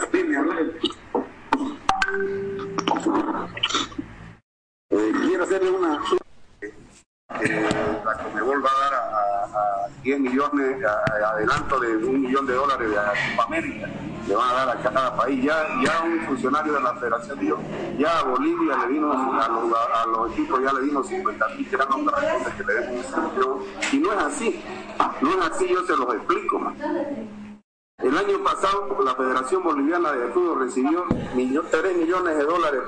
eh, quiero hacerle una eh, la Comebol va a dar a, 10 millones, a, adelanto de un millón de dólares de Copa América, le van a dar a cada país. Ya, ya un funcionario de la federación dijo, ya a Bolivia le vino, a los, a equipos ya le vino 50 mil, que que le den un Y no es así, no es así, yo se los explico. El año pasado la Federación Boliviana de Fútbol recibió 3 millones de dólares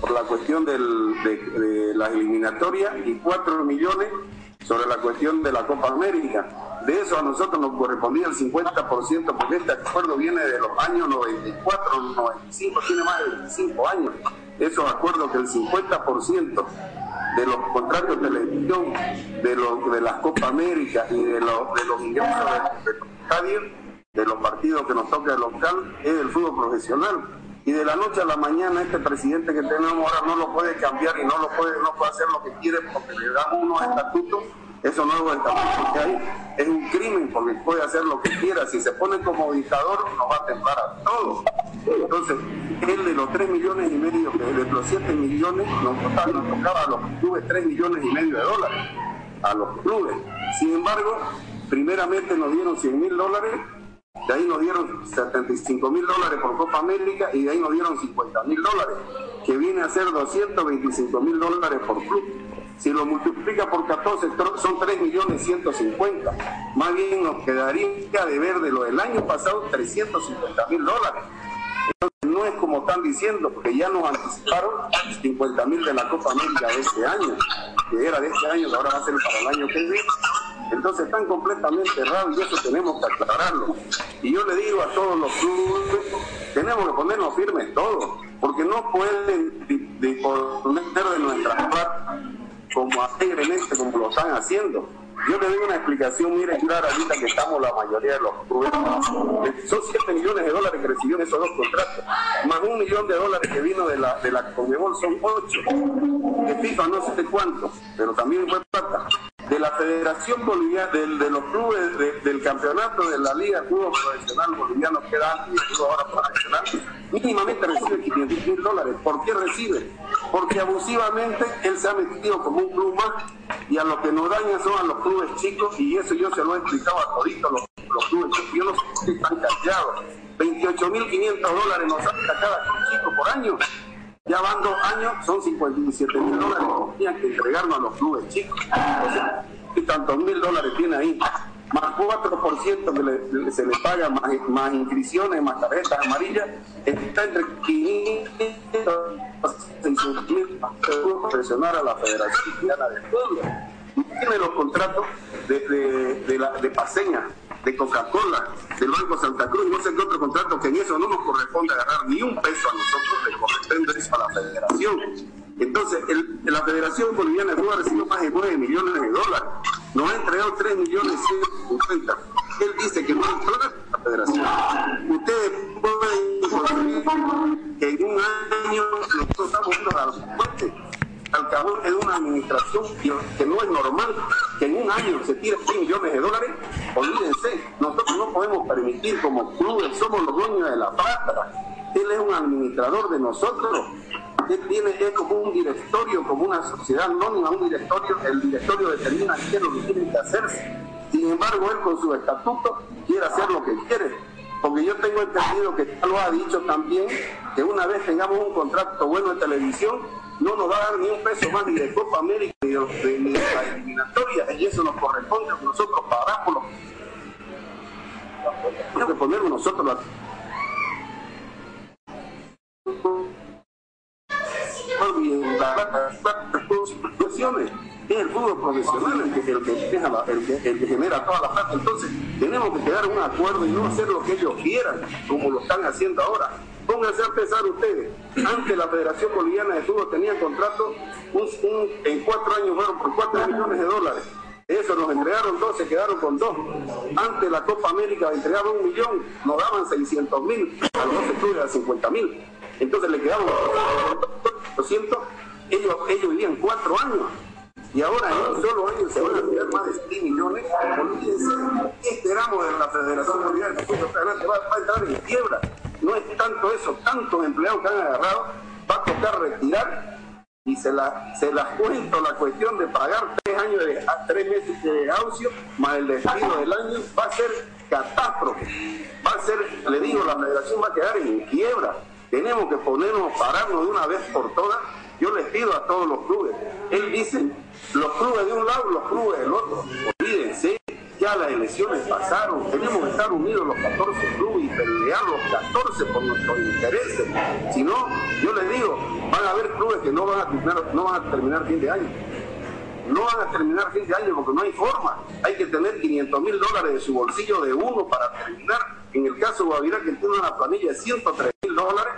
por la cuestión del, de, las eliminatorias y 4 millones sobre la cuestión de la Copa América. De eso a nosotros nos correspondía el 50% porque este acuerdo viene de los años 94, 95, tiene más de 25 años. Esos acuerdos que el 50% de los contratos de televisión, de, de las Copa América y de, los, de ingresos de, de estadios, de los partidos que nos toca el local, es el fútbol profesional y de la noche a la mañana este presidente que tenemos ahora no lo puede cambiar y no lo puede, no puede hacer lo que quiere porque le dan unos estatutos, esos nuevos estatutos que hay, es un crimen porque puede hacer lo que quiera. Si se pone como dictador, nos va a temblar a todos. Entonces, él de los 3 millones y medio, de los 7 millones, nos tocaba, nos tocaba a los clubes 3 millones y medio de dólares, a los clubes. Sin embargo, primeramente nos dieron 100 mil dólares de ahí nos dieron 75 mil dólares por Copa América y de ahí nos dieron 50 mil dólares, que viene a ser 225 mil dólares por club. Si lo multiplica por 14 son 3 millones 150. Más bien nos quedaría de ver de lo del año pasado 350 mil dólares. Entonces no es como están diciendo, porque ya nos anticiparon 50 mil de la Copa América de este año, que era de este año, ahora va a ser para el año que viene entonces están completamente errados y eso tenemos que aclararlo. Y yo le digo a todos los clubes, tenemos que ponernos firmes todos, porque no pueden disponer de nuestra parte como este, como lo están haciendo. Yo le doy una explicación, mire, clara, ahorita que estamos la mayoría de los clubes. Son 7 millones de dólares que recibió en esos dos contratos, más un millón de dólares que vino de la, de la Conmebol, son 8. De FIFA no sé cuánto, pero también fue plata de la Federación Boliviana, de los clubes del campeonato de la Liga Fútbol Profesional Boliviano que da ahora profesional, mínimamente recibe 500 mil dólares. ¿Por qué recibe? Porque abusivamente él se ha metido como un club más y a lo que nos daña son a los clubes chicos y eso yo se lo he explicado a toditos los, los clubes chicos. Yo no sé si están callados. 28.500 dólares nos saca cada chico por año. Ya van dos años, son 57 mil dólares que tenían que entregarnos a los clubes chicos. Y tantos mil dólares tiene ahí. Más 4% que se le paga, más, inscripciones, más tarjetas amarillas, está entre 500 y 600 mil presionar a la Federación de Fútbol. Tiene los contratos de, de Paseña, de Coca-Cola, del Banco Santa Cruz, no sé qué otro contrato, que en eso no nos corresponde agarrar ni un peso a nosotros, le corresponde eso a la federación. Entonces, la Federación Boliviana de Fútbol ha recibido más de 9 millones de dólares, nos ha entregado 3 millones 150. Él dice que no hay la federación. Ustedes pueden que en un año nosotros estamos a la al acabó de una administración que no es normal que en un año se tire 100 millones de dólares, olvídense, nosotros no podemos permitir como clubes, somos los dueños de la plata, él es un administrador de nosotros, él tiene, es como un directorio, como una sociedad anónima, un directorio, el directorio determina qué es lo que tiene que hacerse. Sin embargo, él con su estatuto quiere hacer lo que quiere. Porque yo tengo entendido que lo ha dicho también, que una vez tengamos un contrato bueno de televisión, no nos va a dar ni un peso más ni de Copa América ni de, la eliminatoria, y eso nos corresponde a nosotros pagamos. Tenemos que poner nosotros la es el fútbol profesional el que, el que, el que, genera toda la plata. Entonces, tenemos que quedar un acuerdo y no hacer lo que ellos quieran, como lo están haciendo ahora. Pónganse a pensar ustedes, antes la Federación Boliviana de Fútbol tenía contrato en cuatro años fueron por cuatro millones de dólares. Eso nos entregaron dos, se quedaron con dos. Antes la Copa América entregaba un millón, nos daban 600 mil, a los 12 clubes a 50 mil. Entonces le quedaban 200, ellos, ellos vivían cuatro años y ahora en un solo año se van a tirar más de 6 millones. Olvídense, ¿qué esperamos de la Federación Mundial Fútbol? Va, va a entrar en quiebra. No es tanto eso, tantos empleados que han agarrado, va a tocar retirar y se la, se la cuento la cuestión de pagar tres años de tres meses de aucio más el despido del año va a ser catástrofe va a ser le digo la federación va a quedar en quiebra tenemos que ponernos pararnos de una vez por todas yo les pido a todos los clubes. Él dice, los clubes de un lado, los clubes del otro. Olvídense, las elecciones pasaron, tenemos que estar unidos los 14 clubes y pelear los 14 por nuestros intereses. Si no, yo les digo, van a haber clubes que no van a terminar, no van a terminar fin de año. No van a terminar fin de año porque no hay forma. Hay que tener 500 mil dólares de su bolsillo de uno para terminar. En el caso de Guavirá, que tiene una planilla de 103 mil dólares,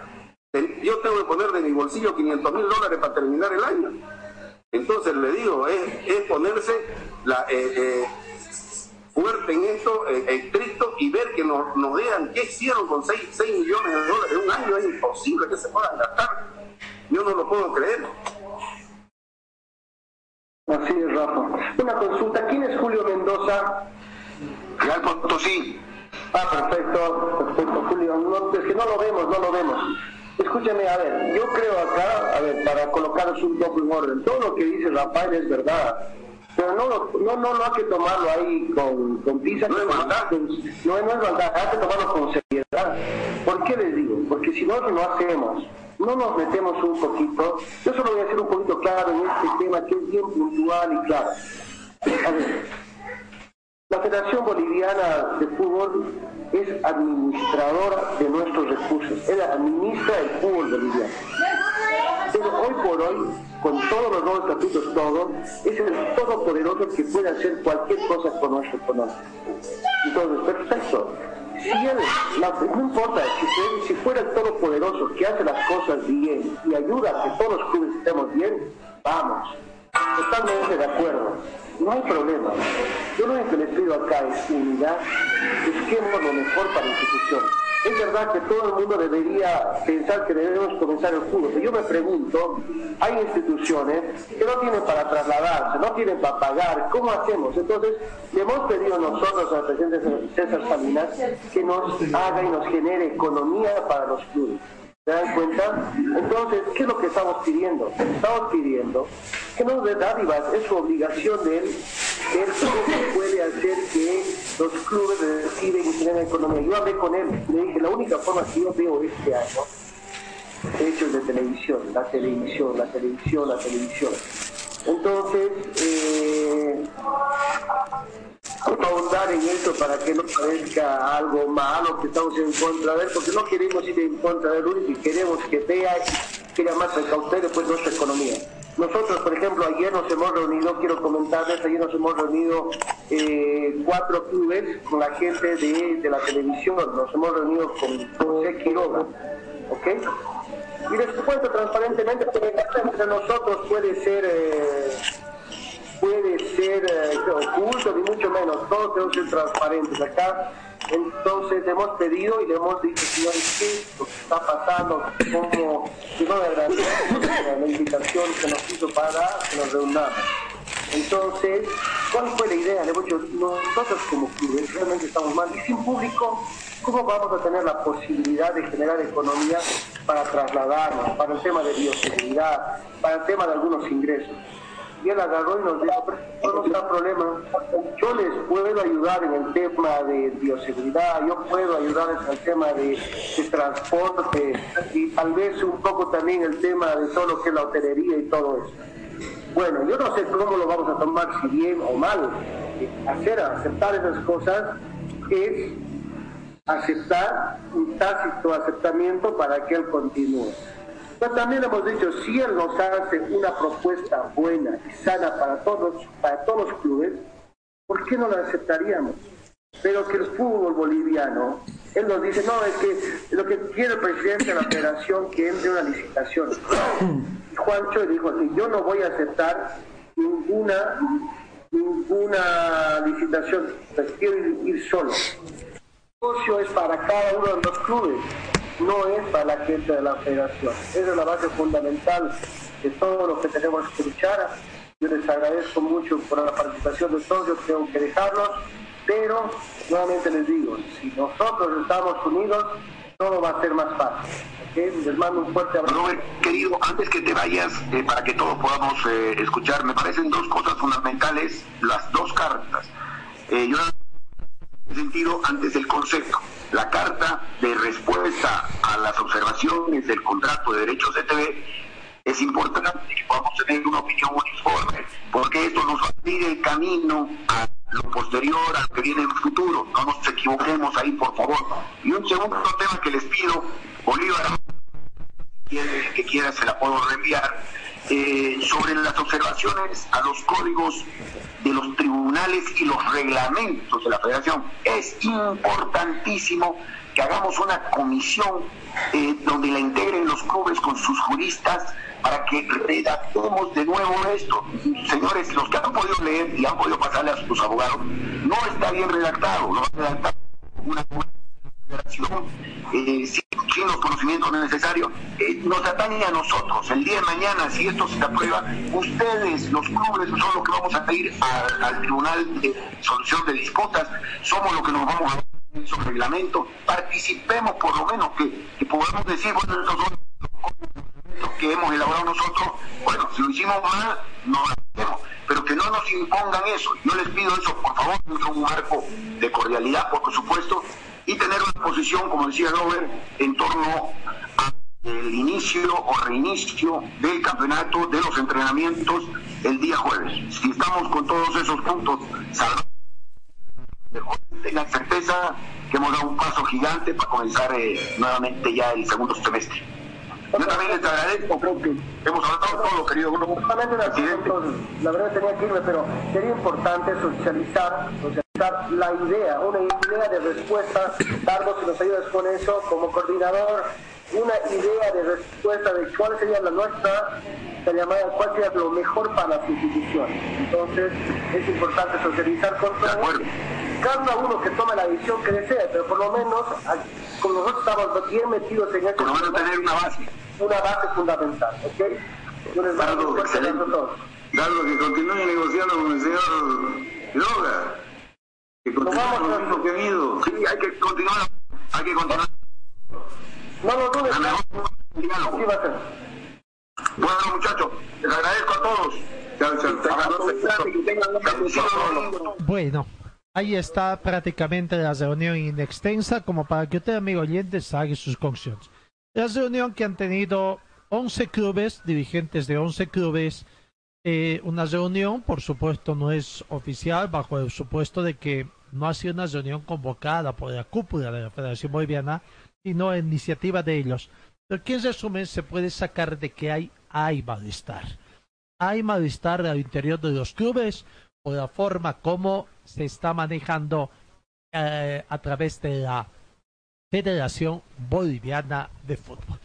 yo tengo que poner de mi bolsillo 500 mil dólares para terminar el año. Entonces le digo, es, ponerse la, eh, eh, fuerte en esto, eh, estricto, y ver que nos, nos digan qué hicieron con 6, millones de dólares en un año. Es imposible que se puedan gastar. Yo no lo puedo creer. Así es, Rafa. Una consulta, ¿quién es Julio Mendoza? Real Potosí. Ah, perfecto, perfecto, Julio. No, es que no lo vemos, no lo vemos. Escúchame, a ver, yo creo acá, a ver, para colocaros un poco en orden, todo lo que dice Rafael es verdad, pero no, no, no, no hay que tomarlo ahí con, con pizza. No es maldad. No, no es maldad, hay que tomarlo con seriedad. ¿Por qué les digo? Porque si nosotros no hacemos, no nos metemos un poquito, yo solo voy a hacer un poquito claro en este tema que es bien puntual y claro. A ver, la Federación Boliviana de Fútbol es administradora de nuestros recursos, ella administra el fútbol boliviano. Pero hoy por hoy, con todos los nuevos estatutos, todo, es el todopoderoso que puede hacer cualquier cosa con nuestro económico. Entonces, perfecto. Si él, no importa, si, si fuera el todopoderoso que hace las cosas bien y ayuda a que todos los estemos bien, vamos, Totalmente de acuerdo. No hay problema. Yo lo único que les pido acá es unidad. Busquemos lo mejor para la institución. Es verdad que todo el mundo debería pensar que debemos comenzar el fútbol, pero yo me pregunto, hay instituciones que no tienen para trasladarse, no tienen para pagar, ¿cómo hacemos? Entonces, le hemos pedido nosotros al presidente César Salinas que nos haga y nos genere economía para los clubes. ¿Se dan cuenta? Entonces, ¿qué es lo que estamos pidiendo? Estamos pidiendo que nos dé dádivas, es su obligación de él, él puede hacer que los clubes reciben y tienen economía. Yo hablé con él, le dije, la única forma que yo veo este año, hechos de televisión, la televisión, la televisión, la televisión. Entonces, eh, ahondar en eso para que no parezca algo malo que estamos en contra de él, porque no queremos ir en contra de él y queremos que vea y que más recaude después nuestra economía. Nosotros, por ejemplo, ayer nos hemos reunido, quiero comentarles, ayer nos hemos reunido eh, cuatro clubes con la gente de, la televisión, nos hemos reunido con José Quiroga, ¿ok? Y les cuento transparentemente, porque entre nosotros puede ser... Eh, puede ser eh, oculto, ni mucho menos. Todos tenemos que ser transparentes. Acá Entonces hemos pedido y le hemos dicho, señores, ¿qué lo está pasando? Como, no le agradecemos la invitación que nos hizo para que nos reunamos. Entonces, ¿cuál fue la idea? Le hemos dicho, nosotros como clubes realmente estamos mal y sin público, ¿cómo vamos a tener la posibilidad de generar economía para trasladarnos, para el tema de bioseguridad, para el tema de algunos ingresos? Y él agarró y nos dijo, pero no está problema, yo les puedo ayudar en el tema de bioseguridad, yo puedo ayudarles en el tema de, transporte y tal vez un poco también el tema de todo lo que es la hotelería y todo eso. Bueno, yo no sé cómo lo vamos a tomar, si bien o mal. Hacer, aceptar esas cosas es aceptar un tácito aceptamiento para que él continúe. Pero también hemos dicho, si él nos hace una propuesta buena y sana para todos, para todos los clubes, ¿por qué no la aceptaríamos? Pero que el fútbol boliviano, él nos dice, no, es que lo que quiere el presidente de la federación que entre una licitación. Y Juancho dijo, yo no voy a aceptar ninguna ninguna licitación, pues quiero ir, solo. El negocio es para cada uno de los clubes no es para la gente de la federación. Esa es la base fundamental de todo lo que tenemos que luchar. Yo les agradezco mucho por la participación de todos, yo tengo que dejarlos, pero nuevamente les digo, si nosotros estamos unidos, todo va a ser más fácil. Les mando un fuerte abrazo. Robert, querido, antes que te vayas, eh, para que todos podamos eh, escuchar, me parecen dos cosas fundamentales, las dos cartas. Eh, yo sentido antes del Consejo. La carta de respuesta a las observaciones del contrato de derechos de TV es importante que podamos tener una opinión uniforme, porque esto nos va a abrir el camino a lo posterior, a lo que viene en el futuro. No nos equivoquemos ahí, por favor. Y un segundo tema que les pido, Bolívar, que quiera se la puedo reenviar, eh, sobre las observaciones a los códigos de los tribunales y los reglamentos de la federación. Es importantísimo que hagamos una comisión eh, donde la integren los clubes con sus juristas para que redactemos de nuevo esto. Señores, los que han podido leer y han podido pasarle a sus abogados, no está bien redactado, no redactado una eh, sin, los conocimientos necesarios, eh, nos atañe a nosotros. El día de mañana, si esto se aprueba, ustedes, los clubes, son los que vamos a ir al Tribunal de Solución de Disputas, somos los que nos vamos a en esos reglamentos, participemos por lo menos, que, que podamos decir, bueno, estos son los que hemos elaborado nosotros, bueno, si lo hicimos mal, no lo hacemos, pero que no nos impongan eso. Yo les pido eso, por favor, un marco de cordialidad, por supuesto, y tener una posición, como decía Robert, en torno al inicio o reinicio del campeonato, de los entrenamientos el día jueves. Si estamos con todos esos puntos tengan certeza que hemos dado un paso gigante para comenzar eh, nuevamente ya el segundo semestre. Yo también les agradezco, creo que hemos hablado todo, querido grupo. La verdad tenía que irme, pero sería importante socializar, socializar la idea, una idea de respuesta. Carlos, si nos ayudas con eso, como coordinador, una idea de respuesta de cuál sería la nuestra llamada, cuál sería lo mejor para las instituciones. Entonces, es importante socializar con todos cada uno que tome la decisión que desea, pero por lo menos, como nosotros estamos bien metidos en esto, por lo menos tener una base. Una base fundamental, ¿ok? Yo les excelente. que continúe negociando con el señor Droga. Que continúe con lo mismo que Mido. Sí, hay que continuar, hay que continuar. No lo dudes. Así va a ser. Bueno, muchachos, les agradezco a todos. Bueno. Ahí está prácticamente la reunión inextensa como para que usted, amigo oyente, haga sus conclusiones. La reunión que han tenido 11 clubes, dirigentes de 11 clubes, eh, una reunión, por supuesto, no es oficial, bajo el supuesto de que no ha sido una reunión convocada por la cúpula de la Federación Boliviana, sino iniciativa de ellos. Pero que en resumen se puede sacar de que hay, hay malestar. Hay malestar al interior de los clubes por la forma como se está manejando eh, a través de la Federación Boliviana de Fútbol.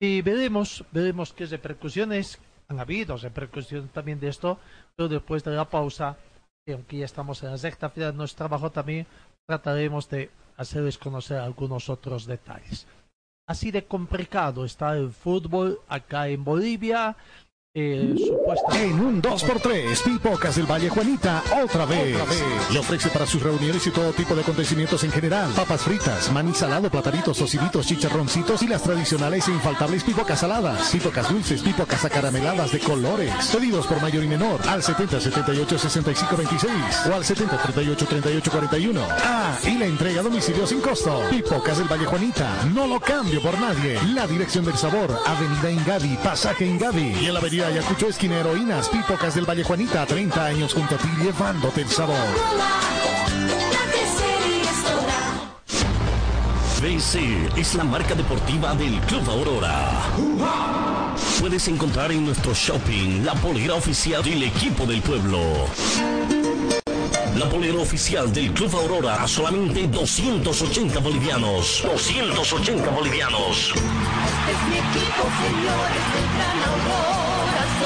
Y veremos, veremos qué repercusiones han habido, repercusiones también de esto, pero después de la pausa, aunque ya estamos en la recta final de nuestro trabajo, también trataremos de hacerles conocer algunos otros detalles. Así de complicado está el fútbol acá en Bolivia. Eh, en un 2x3, Pipocas del Valle Juanita, otra vez. Le ofrece para sus reuniones y todo tipo de acontecimientos en general. Papas fritas, maní salado, platanitos, tociditos, chicharroncitos y las tradicionales e infaltables pipocas saladas. Pipocas dulces, pipocas acarameladas de colores. Pedidos por mayor y menor al 70 78 65 26 o al 70 38 38 41. Ah, y la entrega a domicilio sin costo. Pipocas del Valle Juanita, no lo cambio por nadie. La dirección del sabor, Avenida Ingavi, Pasaje Ingavi y en la Avenida Ayacucho, esquina Heroínas, Pipocas del Valle Juanita, 30 años junto a ti llevándote el sabor. BC es la marca deportiva del Club Aurora. Puedes encontrar en nuestro shopping la polera oficial del equipo del pueblo. La polera oficial del Club Aurora a solamente 280 bolivianos. 280 bolivianos. Este es mi equipo, señores del Gran Aurora.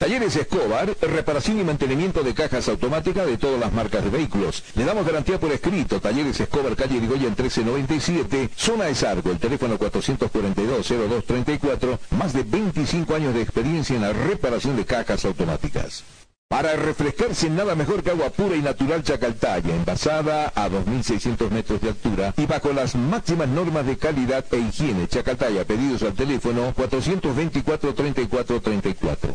Talleres Escobar, reparación y mantenimiento de cajas automáticas de todas las marcas de vehículos. Le damos garantía por escrito. Talleres Escobar, calle Irigoyen 1397, zona de Sargo, el teléfono 442-0234, más de 25 años de experiencia en la reparación de cajas automáticas. Para refrescarse nada mejor que agua pura y natural Chacaltaya, envasada a 2.600 metros de altura y bajo las máximas normas de calidad e higiene. Chacaltaya, pedidos al teléfono 424-3434.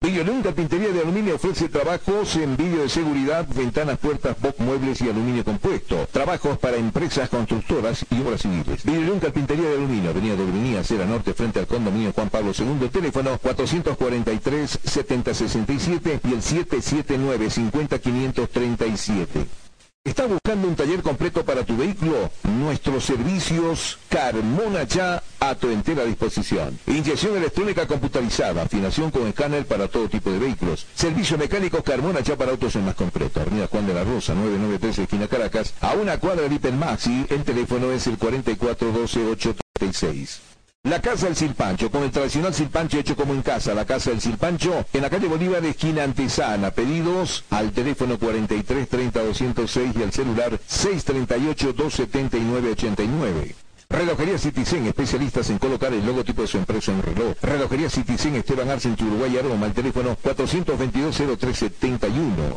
Videolun Carpintería de Aluminio ofrece trabajos en vídeo de seguridad, ventanas, puertas, box, muebles y aluminio compuesto. Trabajos para empresas constructoras y obras civiles. Videolun Carpintería de Aluminio, Avenida Dobrinía, Cera Norte, frente al condominio Juan Pablo II, teléfono 443-7067 y el 779-50537. ¿Está buscando un taller completo para tu vehículo? Nuestros servicios Carmona Ya a tu entera disposición. Inyección electrónica computarizada, afinación con escáner para todo tipo de vehículos. Servicio mecánico Carmona Ya para autos en más completo. Avenida Juan de la Rosa, 993 esquina Caracas, a una cuadra de Hipermaxi. El teléfono es el 4412836. La Casa del Silpancho, con el tradicional silpancho hecho como en casa. La Casa del Silpancho, en la calle Bolívar, esquina Antesana. Pedidos al teléfono 43 30 206 y al celular 638 279 89. Relojería Citizen, especialistas en colocar el logotipo de su empresa en reloj. Relojería Citizen, Esteban Arce, en Uruguay, Aroma, al teléfono 422-0371.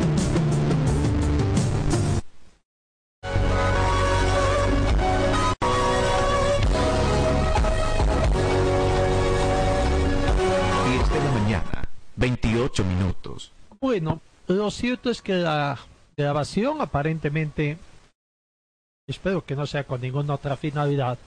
28 minutos. Bueno, lo cierto es que la grabación aparentemente, espero que no sea con ninguna otra finalidad,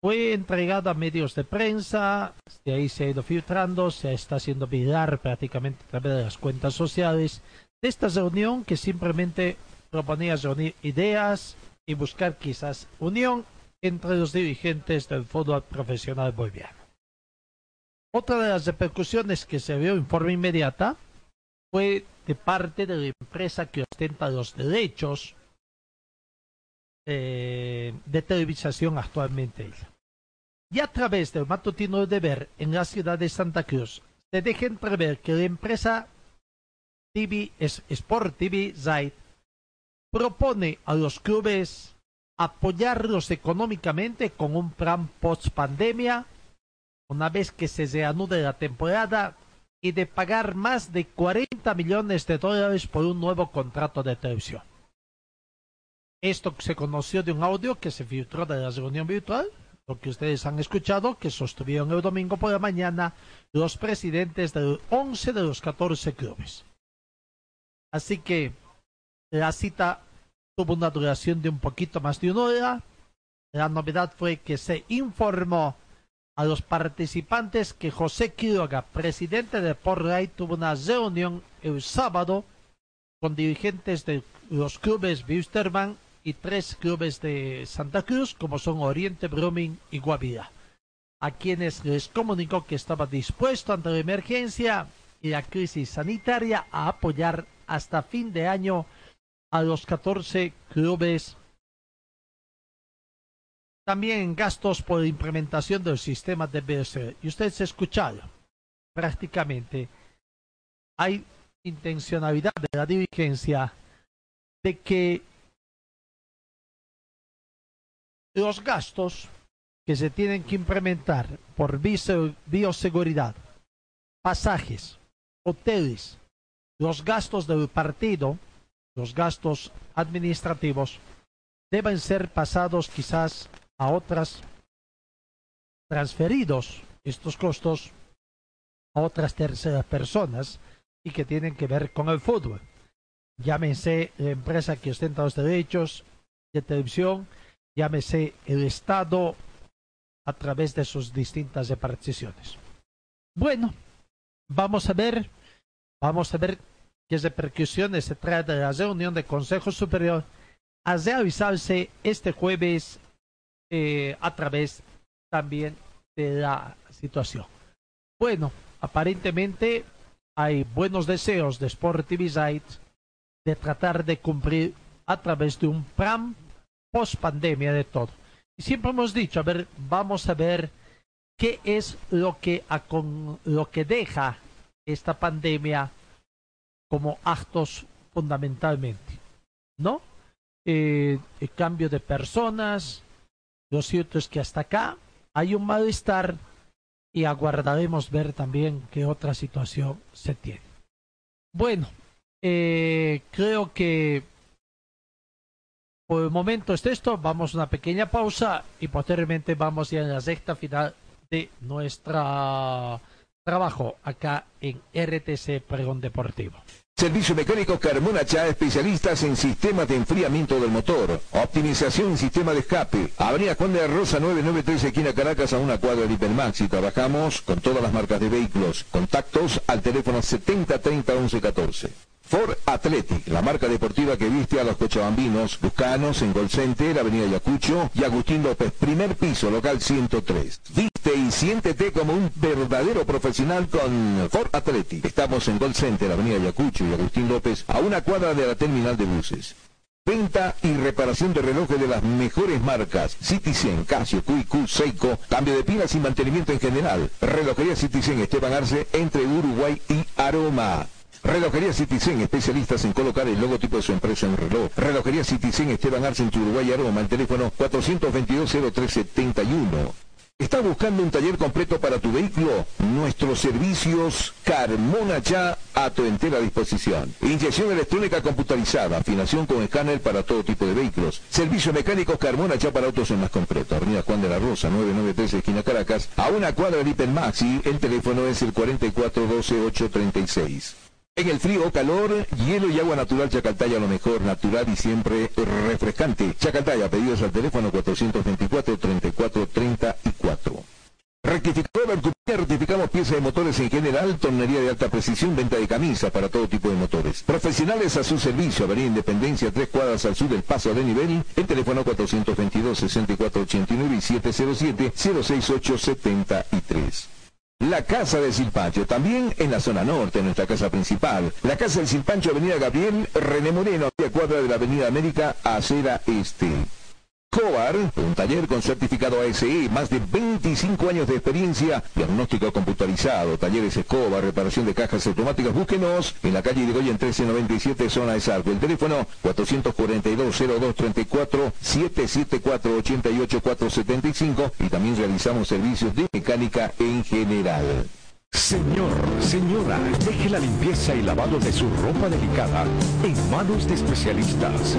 fue entregada a medios de prensa, de ahí se ha ido filtrando, se está haciendo virar prácticamente a través de las cuentas sociales de esta reunión que simplemente proponía reunir ideas y buscar quizás unión entre los dirigentes del fútbol profesional boliviano. Otra de las repercusiones que se vio en forma inmediata fue de parte de la empresa que ostenta los derechos eh, de televisación actualmente. Y a través del matutino de ver en la ciudad de Santa Cruz, se deja entrever que la empresa TV, Sport TV Zait propone a los clubes apoyarlos económicamente con un plan post pandemia una vez que se reanude la temporada y de pagar más de 40 millones de dólares por un nuevo contrato de televisión. Esto se conoció de un audio que se filtró de la reunión virtual, lo que ustedes han escuchado, que sostuvieron el domingo por la mañana los presidentes de 11 de los 14 clubes. Así que la cita tuvo una duración de un poquito más de una hora. La novedad fue que se informó a los participantes que José Quiroga, presidente de Portray, tuvo una reunión el sábado con dirigentes de los clubes Wisterman y tres clubes de Santa Cruz, como son Oriente, Brumming y Guavira, a quienes les comunicó que estaba dispuesto ante la emergencia y la crisis sanitaria a apoyar hasta fin de año a los 14 clubes también gastos por implementación del sistema de BSR. Y ustedes escucharon, prácticamente hay intencionalidad de la dirigencia de que los gastos que se tienen que implementar por bioseguridad, pasajes, hoteles, los gastos del partido, los gastos administrativos, deben ser pasados quizás a otras transferidos estos costos a otras terceras personas y que tienen que ver con el fútbol. Llámese la empresa que ostenta los derechos de televisión, llámese el Estado a través de sus distintas reparticiones. Bueno, vamos a ver, vamos a ver qué repercusiones se trae de la reunión del Consejo Superior a realizarse este jueves eh, a través también de la situación. Bueno, aparentemente hay buenos deseos de Sport TV de tratar de cumplir a través de un plan post pandemia de todo. Y siempre hemos dicho, a ver, vamos a ver qué es lo que, lo que deja esta pandemia como actos fundamentalmente, ¿no? Eh, el cambio de personas, lo cierto es que hasta acá hay un malestar y aguardaremos ver también qué otra situación se tiene. Bueno, eh, creo que por el momento es esto. Vamos a una pequeña pausa y posteriormente vamos ya en la sexta final de nuestro trabajo acá en RTC Pregón Deportivo. Servicio Mecánico Carmona Chá, especialistas en sistemas de enfriamiento del motor, optimización en sistema de escape. Avenida Juan de la Rosa 993, esquina Caracas, a una cuadra de Hipermax. Y trabajamos con todas las marcas de vehículos. Contactos al teléfono 7030 1114. Ford Athletic, la marca deportiva que viste a los cochabambinos, Buscanos en Gol Center, Avenida Yacucho y Agustín López, primer piso, local 103. Viste y siéntete como un verdadero profesional con Ford Athletic. Estamos en Gol Center, Avenida Yacucho y Agustín López, a una cuadra de la terminal de buses. Venta y reparación de relojes de las mejores marcas. Citizen, Casio, QQ, Seiko. Cambio de pilas y mantenimiento en general. Relojería Citizen Esteban Arce entre Uruguay y Aroma. Relojería Citizen, especialistas en colocar el logotipo de su empresa en reloj. Relojería Citizen, Esteban Arce en Uruguay, Aroma, el teléfono 422-0371. ¿Estás buscando un taller completo para tu vehículo? Nuestros servicios Carmona Ya a tu entera disposición. Inyección electrónica computarizada, afinación con escáner para todo tipo de vehículos. Servicio mecánico Carmona Ya para autos en más completo. Avenida Juan de la Rosa, 993 esquina Caracas. A una cuadra de Maxi, el teléfono es el 4412836. En el frío o calor, hielo y agua natural Chacaltaya, lo mejor, natural y siempre refrescante. Chacaltaya, pedidos al teléfono 424-3434. Rectificador rectificamos piezas de motores en general, tornería de alta precisión, venta de camisas para todo tipo de motores. Profesionales a su servicio, Avenida Independencia, tres cuadras al sur del paso de nivel, el teléfono 422-6489 y 707-06873. La Casa del Silpancho, también en la zona norte, nuestra casa principal. La Casa del Silpancho, Avenida Gabriel, René Moreno, a cuadra de la Avenida América, acera este. Cobar, un taller con certificado ASE, más de 25 años de experiencia, diagnóstico computarizado, talleres Escobar, reparación de cajas automáticas, búsquenos en la calle Irigoyen 1397, zona de Salvo. El teléfono 442-0234, 774-88475 y también realizamos servicios de mecánica en general. Señor, señora, deje la limpieza y lavado de su ropa delicada en manos de especialistas.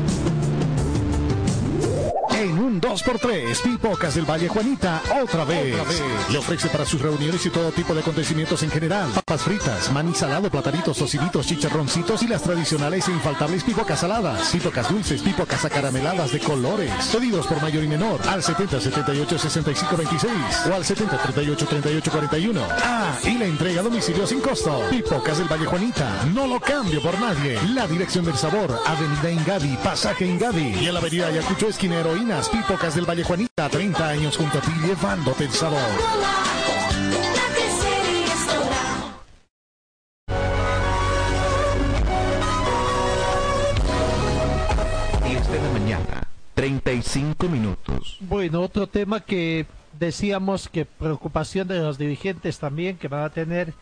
En un 2x3, Pipocas del Valle Juanita, otra vez. Le ofrece para sus reuniones y todo tipo de acontecimientos en general. Papas fritas, maní salado, platanitos, tociditos, chicharroncitos y las tradicionales e infaltables pipocas saladas. Pipocas dulces, pipocas acarameladas de colores. Pedidos por mayor y menor al 70 78 65 26 o al 70 38 38 41. Ah, y la entrega a domicilio sin costo. Pipocas del Valle Juanita, no lo cambio por nadie. La dirección del sabor, Avenida Ingavi, Pasaje Ingavi y en la Avenida Ayacucho, esquina Heroínas, Pipocas del Valle Juanita, 30 años junto a ti llevándote el sabor. 10 de la mañana, 35 minutos. Bueno, otro tema que decíamos que preocupación de los dirigentes también que van a tener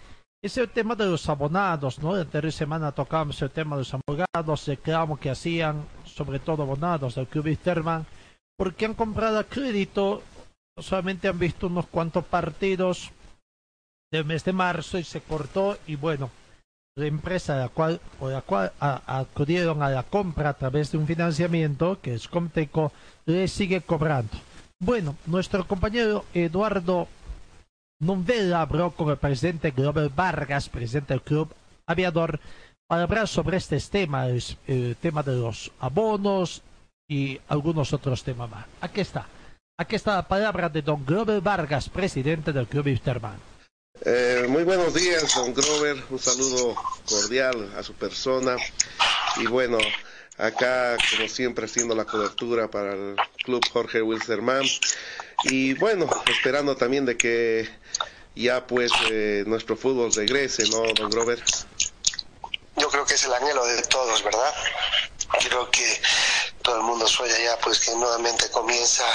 es el tema de los abonados, ¿no? La anterior semana tocamos el tema de los abogados, el reclamo que hacían, sobre todo abonados del Club Wisterman, porque han comprado a crédito, solamente han visto unos cuantos partidos del mes de marzo y se cortó y bueno, la empresa la cual, por la cual acudieron a la compra a través de un financiamiento, que es Comteco, le sigue cobrando. Bueno, nuestro compañero Eduardo Novela habló con el presidente Global Vargas, presidente del club aviador, para hablar sobre este tema, el tema de los abonos y algunos otros temas más. Aquí está. Aquí está la palabra de don Global Vargas, presidente del Club Wisterman. Eh, muy buenos días, don Grover. Un saludo cordial a su persona. Y bueno, acá, como siempre, haciendo la cobertura para el Club Jorge Wilstermann. Y bueno, esperando también de que ya pues eh, nuestro fútbol regrese, ¿no, don Grover? Yo creo que es el anhelo de todos, ¿verdad? Creo que todo el mundo sueña ya pues que nuevamente comienza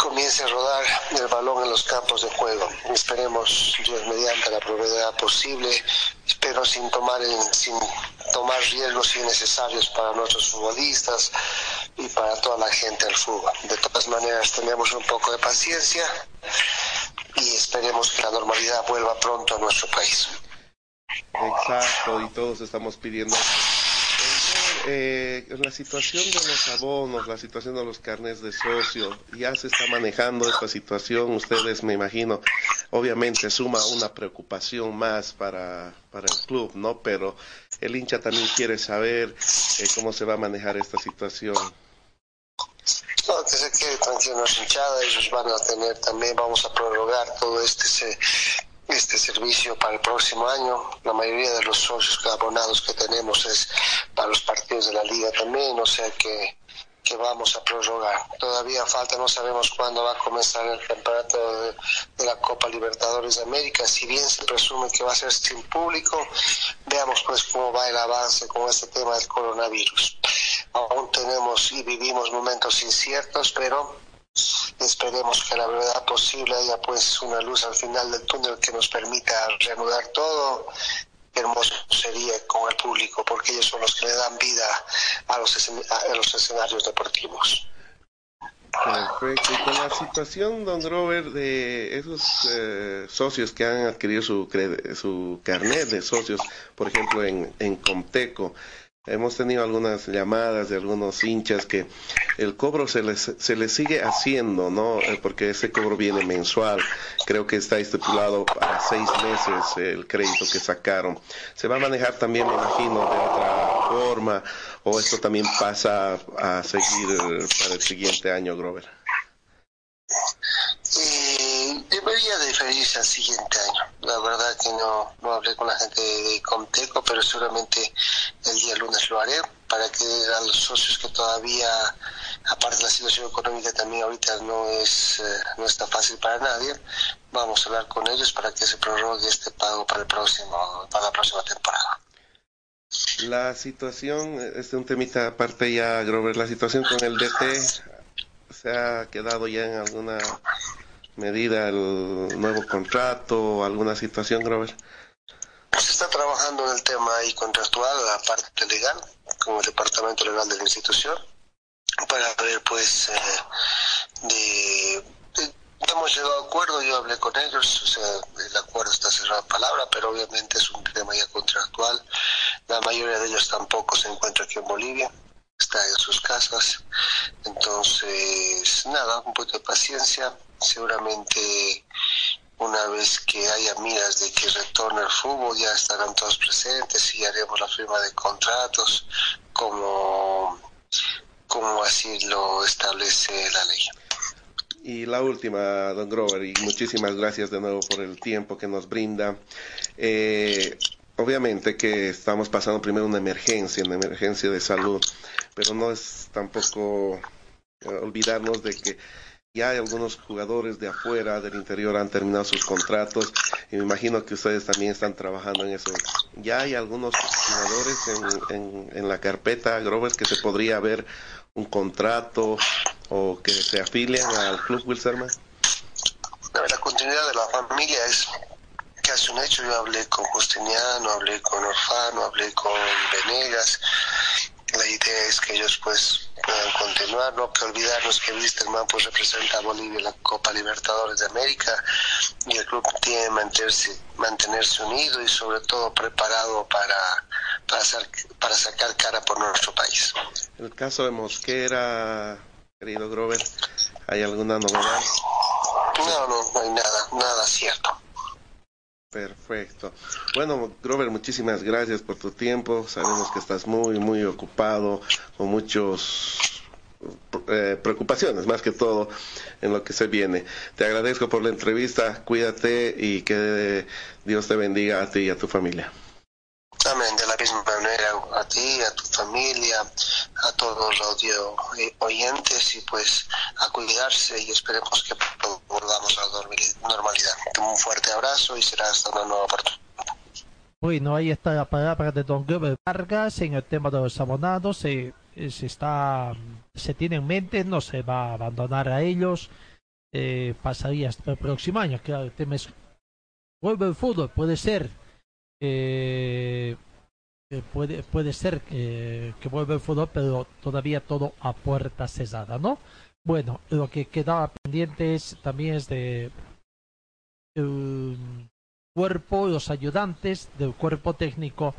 comience a rodar el balón en los campos de juego. Esperemos, Dios mediante la probabilidad posible, espero sin tomar, sin tomar riesgos innecesarios para nuestros futbolistas y para toda la gente del fútbol. De todas maneras, tenemos un poco de paciencia y esperemos que la normalidad vuelva pronto a nuestro país. Exacto, y todos estamos pidiendo eh, la situación de los abonos, la situación de los carnes de socio, ya se está manejando esta situación, ustedes me imagino, obviamente suma una preocupación más para, para el club, ¿no? Pero el hincha también quiere saber eh, cómo se va a manejar esta situación. No, que se quede tranquilo nuestra hinchada, ellos van a tener también, vamos a prorrogar todo este este servicio para el próximo año. La mayoría de los socios abonados que tenemos es para los partidos de la liga también, o sea que, que vamos a prorrogar. Todavía falta, no sabemos cuándo va a comenzar el campeonato de, de, la Copa Libertadores de América. Si bien se presume que va a ser sin público, veamos pues cómo va el avance con este tema del coronavirus. Aún tenemos y vivimos momentos inciertos, pero esperemos que la verdad posible haya pues una luz al final del túnel que nos permita reanudar todo hermoso sería con el público, porque ellos son los que le dan vida a los, a los escenarios deportivos. Perfecto. Y con la situación, don Robert, de esos eh, socios que han adquirido su, su carnet de socios, por ejemplo, en, en Comteco, Hemos tenido algunas llamadas de algunos hinchas que el cobro se les, se les sigue haciendo, ¿no? Eh, porque ese cobro viene mensual. Creo que está estipulado para seis meses el crédito que sacaron. ¿Se va a manejar también, me imagino, de otra forma? ¿O esto también pasa a seguir eh, para el siguiente año, Grover? Debería diferirse al siguiente año. La verdad que no, no hablé con la gente de Comteco, pero seguramente el día lunes lo haré para que a los socios que todavía, aparte de la situación económica también ahorita no es eh, no está fácil para nadie, vamos a hablar con ellos para que se prorrogue este pago para el próximo para la próxima temporada. La situación, este un temita aparte ya, Grover, la situación con el DT se ha quedado ya en alguna medida el nuevo contrato o alguna situación, Grover? Se está trabajando en el tema ahí contractual, la parte legal, con el departamento legal de la institución, para ver, pues, eh, de, hemos llegado a acuerdo, yo hablé con ellos, o sea, el acuerdo está cerrado en palabra, pero obviamente es un tema ya contractual. La mayoría de ellos tampoco se encuentra aquí en Bolivia, está en sus casas. Entonces, nada, un poquito de paciencia. Seguramente una vez que haya miras de que retorne el fútbol, ya estarán todos presentes y haremos la firma de contratos como, como así lo establece la ley. Y la última, don Grover, y muchísimas gracias de nuevo por el tiempo que nos brinda. Eh, obviamente que estamos pasando primero una emergencia, una emergencia de salud, pero no es tampoco eh, olvidarnos de que ya hay algunos jugadores de afuera, del interior, han terminado sus contratos y me imagino que ustedes también están trabajando en eso. Ya hay algunos jugadores en, en, la carpeta, Grover, que se podría ver un contrato o que se afilian al club Wilserman. La continuidad de la familia es casi un hecho. Yo hablé con Justiniano, hablé con Orfano, hablé con Venegas. La idea es que ellos pues puedan continuar, no que olvidarnos que Wisterman pues representa a Bolivia en la Copa Libertadores de América y el club tiene que mantenerse, mantenerse unido y sobre todo preparado para, para, para sacar cara por nuestro país. En el caso de Mosquera, querido Grover, ¿hay alguna novedad? No, no, no hay nada, nada cierto. Perfecto. Bueno, Grover, muchísimas gracias por tu tiempo. Sabemos que estás muy, muy ocupado, con muchos eh, preocupaciones, más que todo, en lo que se viene. Te agradezco por la entrevista, cuídate y que Dios te bendiga a ti y a tu familia. Amén, de la misma manera a ti, a tu familia, a todos los audio oyentes y pues a cuidarse y esperemos que volvamos a la normalidad. Un fuerte abrazo y será hasta una nueva oportunidad. Bueno, ahí está la palabra de Don Gober Vargas en el tema de los abonados. Se, se, está, se tiene en mente, no se va a abandonar a ellos. Eh, pasaría hasta el próximo año. Claro, el tema es vuelve el fútbol, puede ser eh, puede, puede ser que, que vuelva el fútbol, pero todavía todo a puerta cesada, ¿no? Bueno, lo que quedaba también es de el cuerpo, los ayudantes del cuerpo técnico.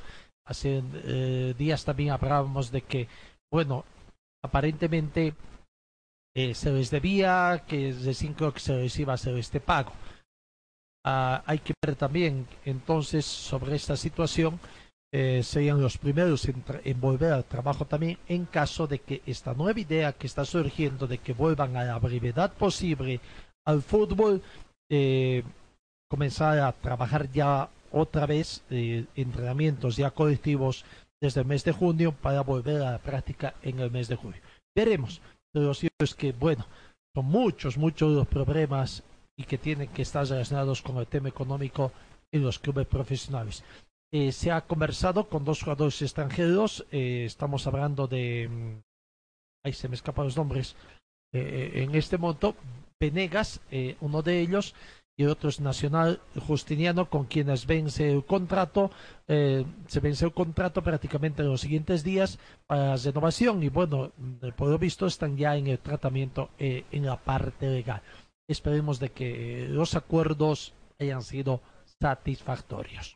Hace eh, días también hablábamos de que, bueno, aparentemente eh, se les debía, que creo que se les iba a hacer este pago. Ah, hay que ver también entonces sobre esta situación eh, serían los primeros en, volver al trabajo también en caso de que esta nueva idea que está surgiendo de que vuelvan a la brevedad posible al fútbol eh, comenzar a trabajar ya otra vez eh, entrenamientos ya colectivos desde el mes de junio para volver a la práctica en el mes de julio. veremos. Lo cierto es que, bueno, son muchos, muchos los problemas y que tienen que estar relacionados con el tema económico en los clubes profesionales. Eh, se ha conversado con dos jugadores extranjeros, eh, estamos hablando de... mm, Ahí se me escapan los nombres. Eh, en este monto, Venegas, eh, uno de ellos, y otro es Nacional Justiniano, con quienes vence el contrato. eh, se vence el contrato prácticamente en los siguientes días para renovación y bueno, eh, por lo visto están ya en el tratamiento eh, en la parte legal. Esperemos de que eh, los acuerdos hayan sido satisfactorios.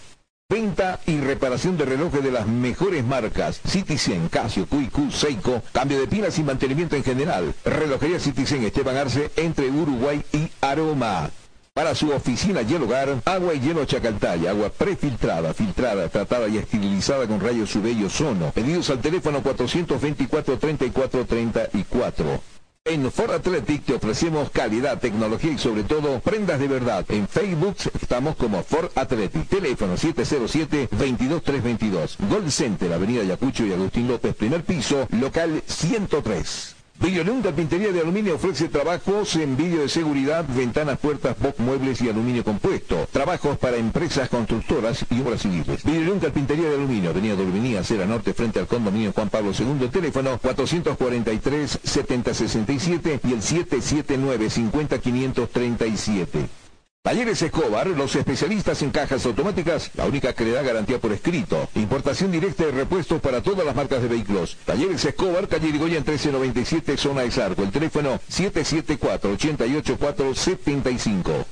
Venta y reparación de relojes de las mejores marcas. Citizen, Casio, QQ, Seiko. Cambio de pilas y mantenimiento en general. Relojería Citizen Esteban Arce entre Uruguay y Aroma. Para su oficina y hogar, agua y hielo Chacaltaya, agua prefiltrada, filtrada, tratada y esterilizada con rayos UV y. Pedidos al teléfono 424-3434. En Ford Athletic te ofrecemos calidad, tecnología y sobre todo prendas de verdad. En Facebook estamos como Ford Athletic. Teléfono 707-22322. Gold Center, Avenida Yacucho y Agustín López, primer piso, local 103. Videolum Carpintería de Aluminio ofrece trabajos en vídeo de seguridad, ventanas, puertas, box, muebles y aluminio compuesto. Trabajos para empresas constructoras y obras civiles. Videolum Carpintería de Aluminio, Avenida Dorminía, Acera Norte, frente al condominio Juan Pablo II. Teléfono 443-7067 y el 779-50537. Talleres Escobar, los especialistas en cajas automáticas, la única que le da garantía por escrito. Importación directa de repuestos para todas las marcas de vehículos. Talleres Escobar, calle Irigoyen 1397, zona de Zarco. El teléfono 774-88475.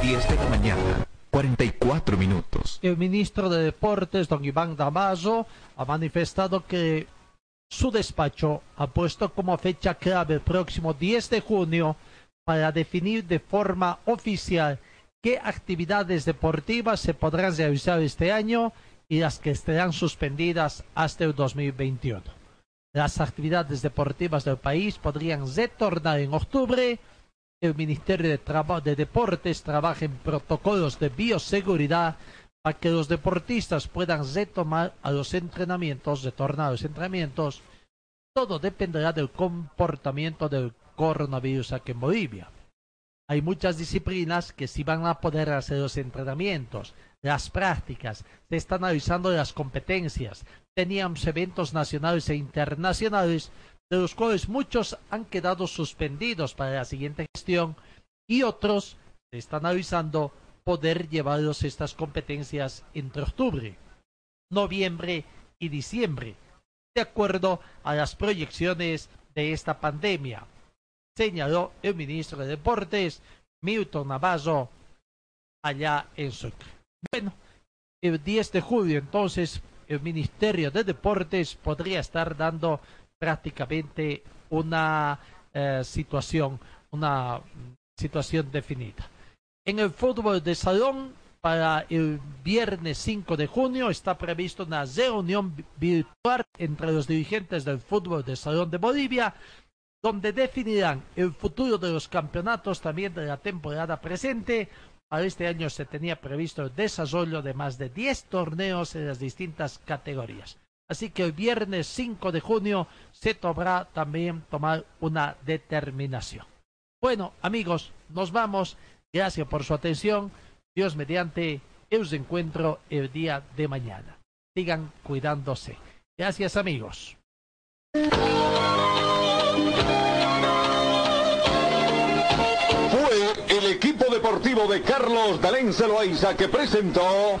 10 de la mañana, 44 minutos. El ministro de Deportes, don Iván Damaso, ha manifestado que su despacho ha puesto como fecha clave el próximo 10 de junio para definir de forma oficial qué actividades deportivas se podrán realizar este año y las que estarán suspendidas hasta el 2021. Las actividades deportivas del país podrían retornar en octubre. El Ministerio de, de Deportes trabaja en protocolos de bioseguridad para que los deportistas puedan retomar a los entrenamientos, retornar a los entrenamientos. Todo dependerá del comportamiento del coronavirus aquí en Bolivia. Hay muchas disciplinas que sí van a poder hacer los entrenamientos, las prácticas, se están analizando las competencias. Teníamos eventos nacionales e internacionales, de los cuales muchos han quedado suspendidos para la siguiente gestión y otros se están analizando poder llevarlos estas competencias entre octubre, noviembre y diciembre, de acuerdo a las proyecciones de esta pandemia, señaló el ministro de Deportes, Milton Navazo, allá en Sucre. Bueno, el 10 de julio entonces el Ministerio de Deportes podría estar dando prácticamente una eh, situación, una mm, situación definida. En el fútbol de salón, para el viernes 5 de junio está previsto una reunión vi- virtual entre los dirigentes del fútbol de salón de Bolivia, donde definirán el futuro de los campeonatos también de la temporada presente. Para este año se tenía previsto el desarrollo de más de 10 torneos en las distintas categorías. Así que el viernes 5 de junio se tomará también tomar una determinación. Bueno, amigos, nos vamos. Gracias por su atención. Dios mediante, yo os encuentro el día de mañana. Sigan cuidándose. Gracias, amigos. Fue el equipo deportivo de Carlos Dalén Celoaiza que presentó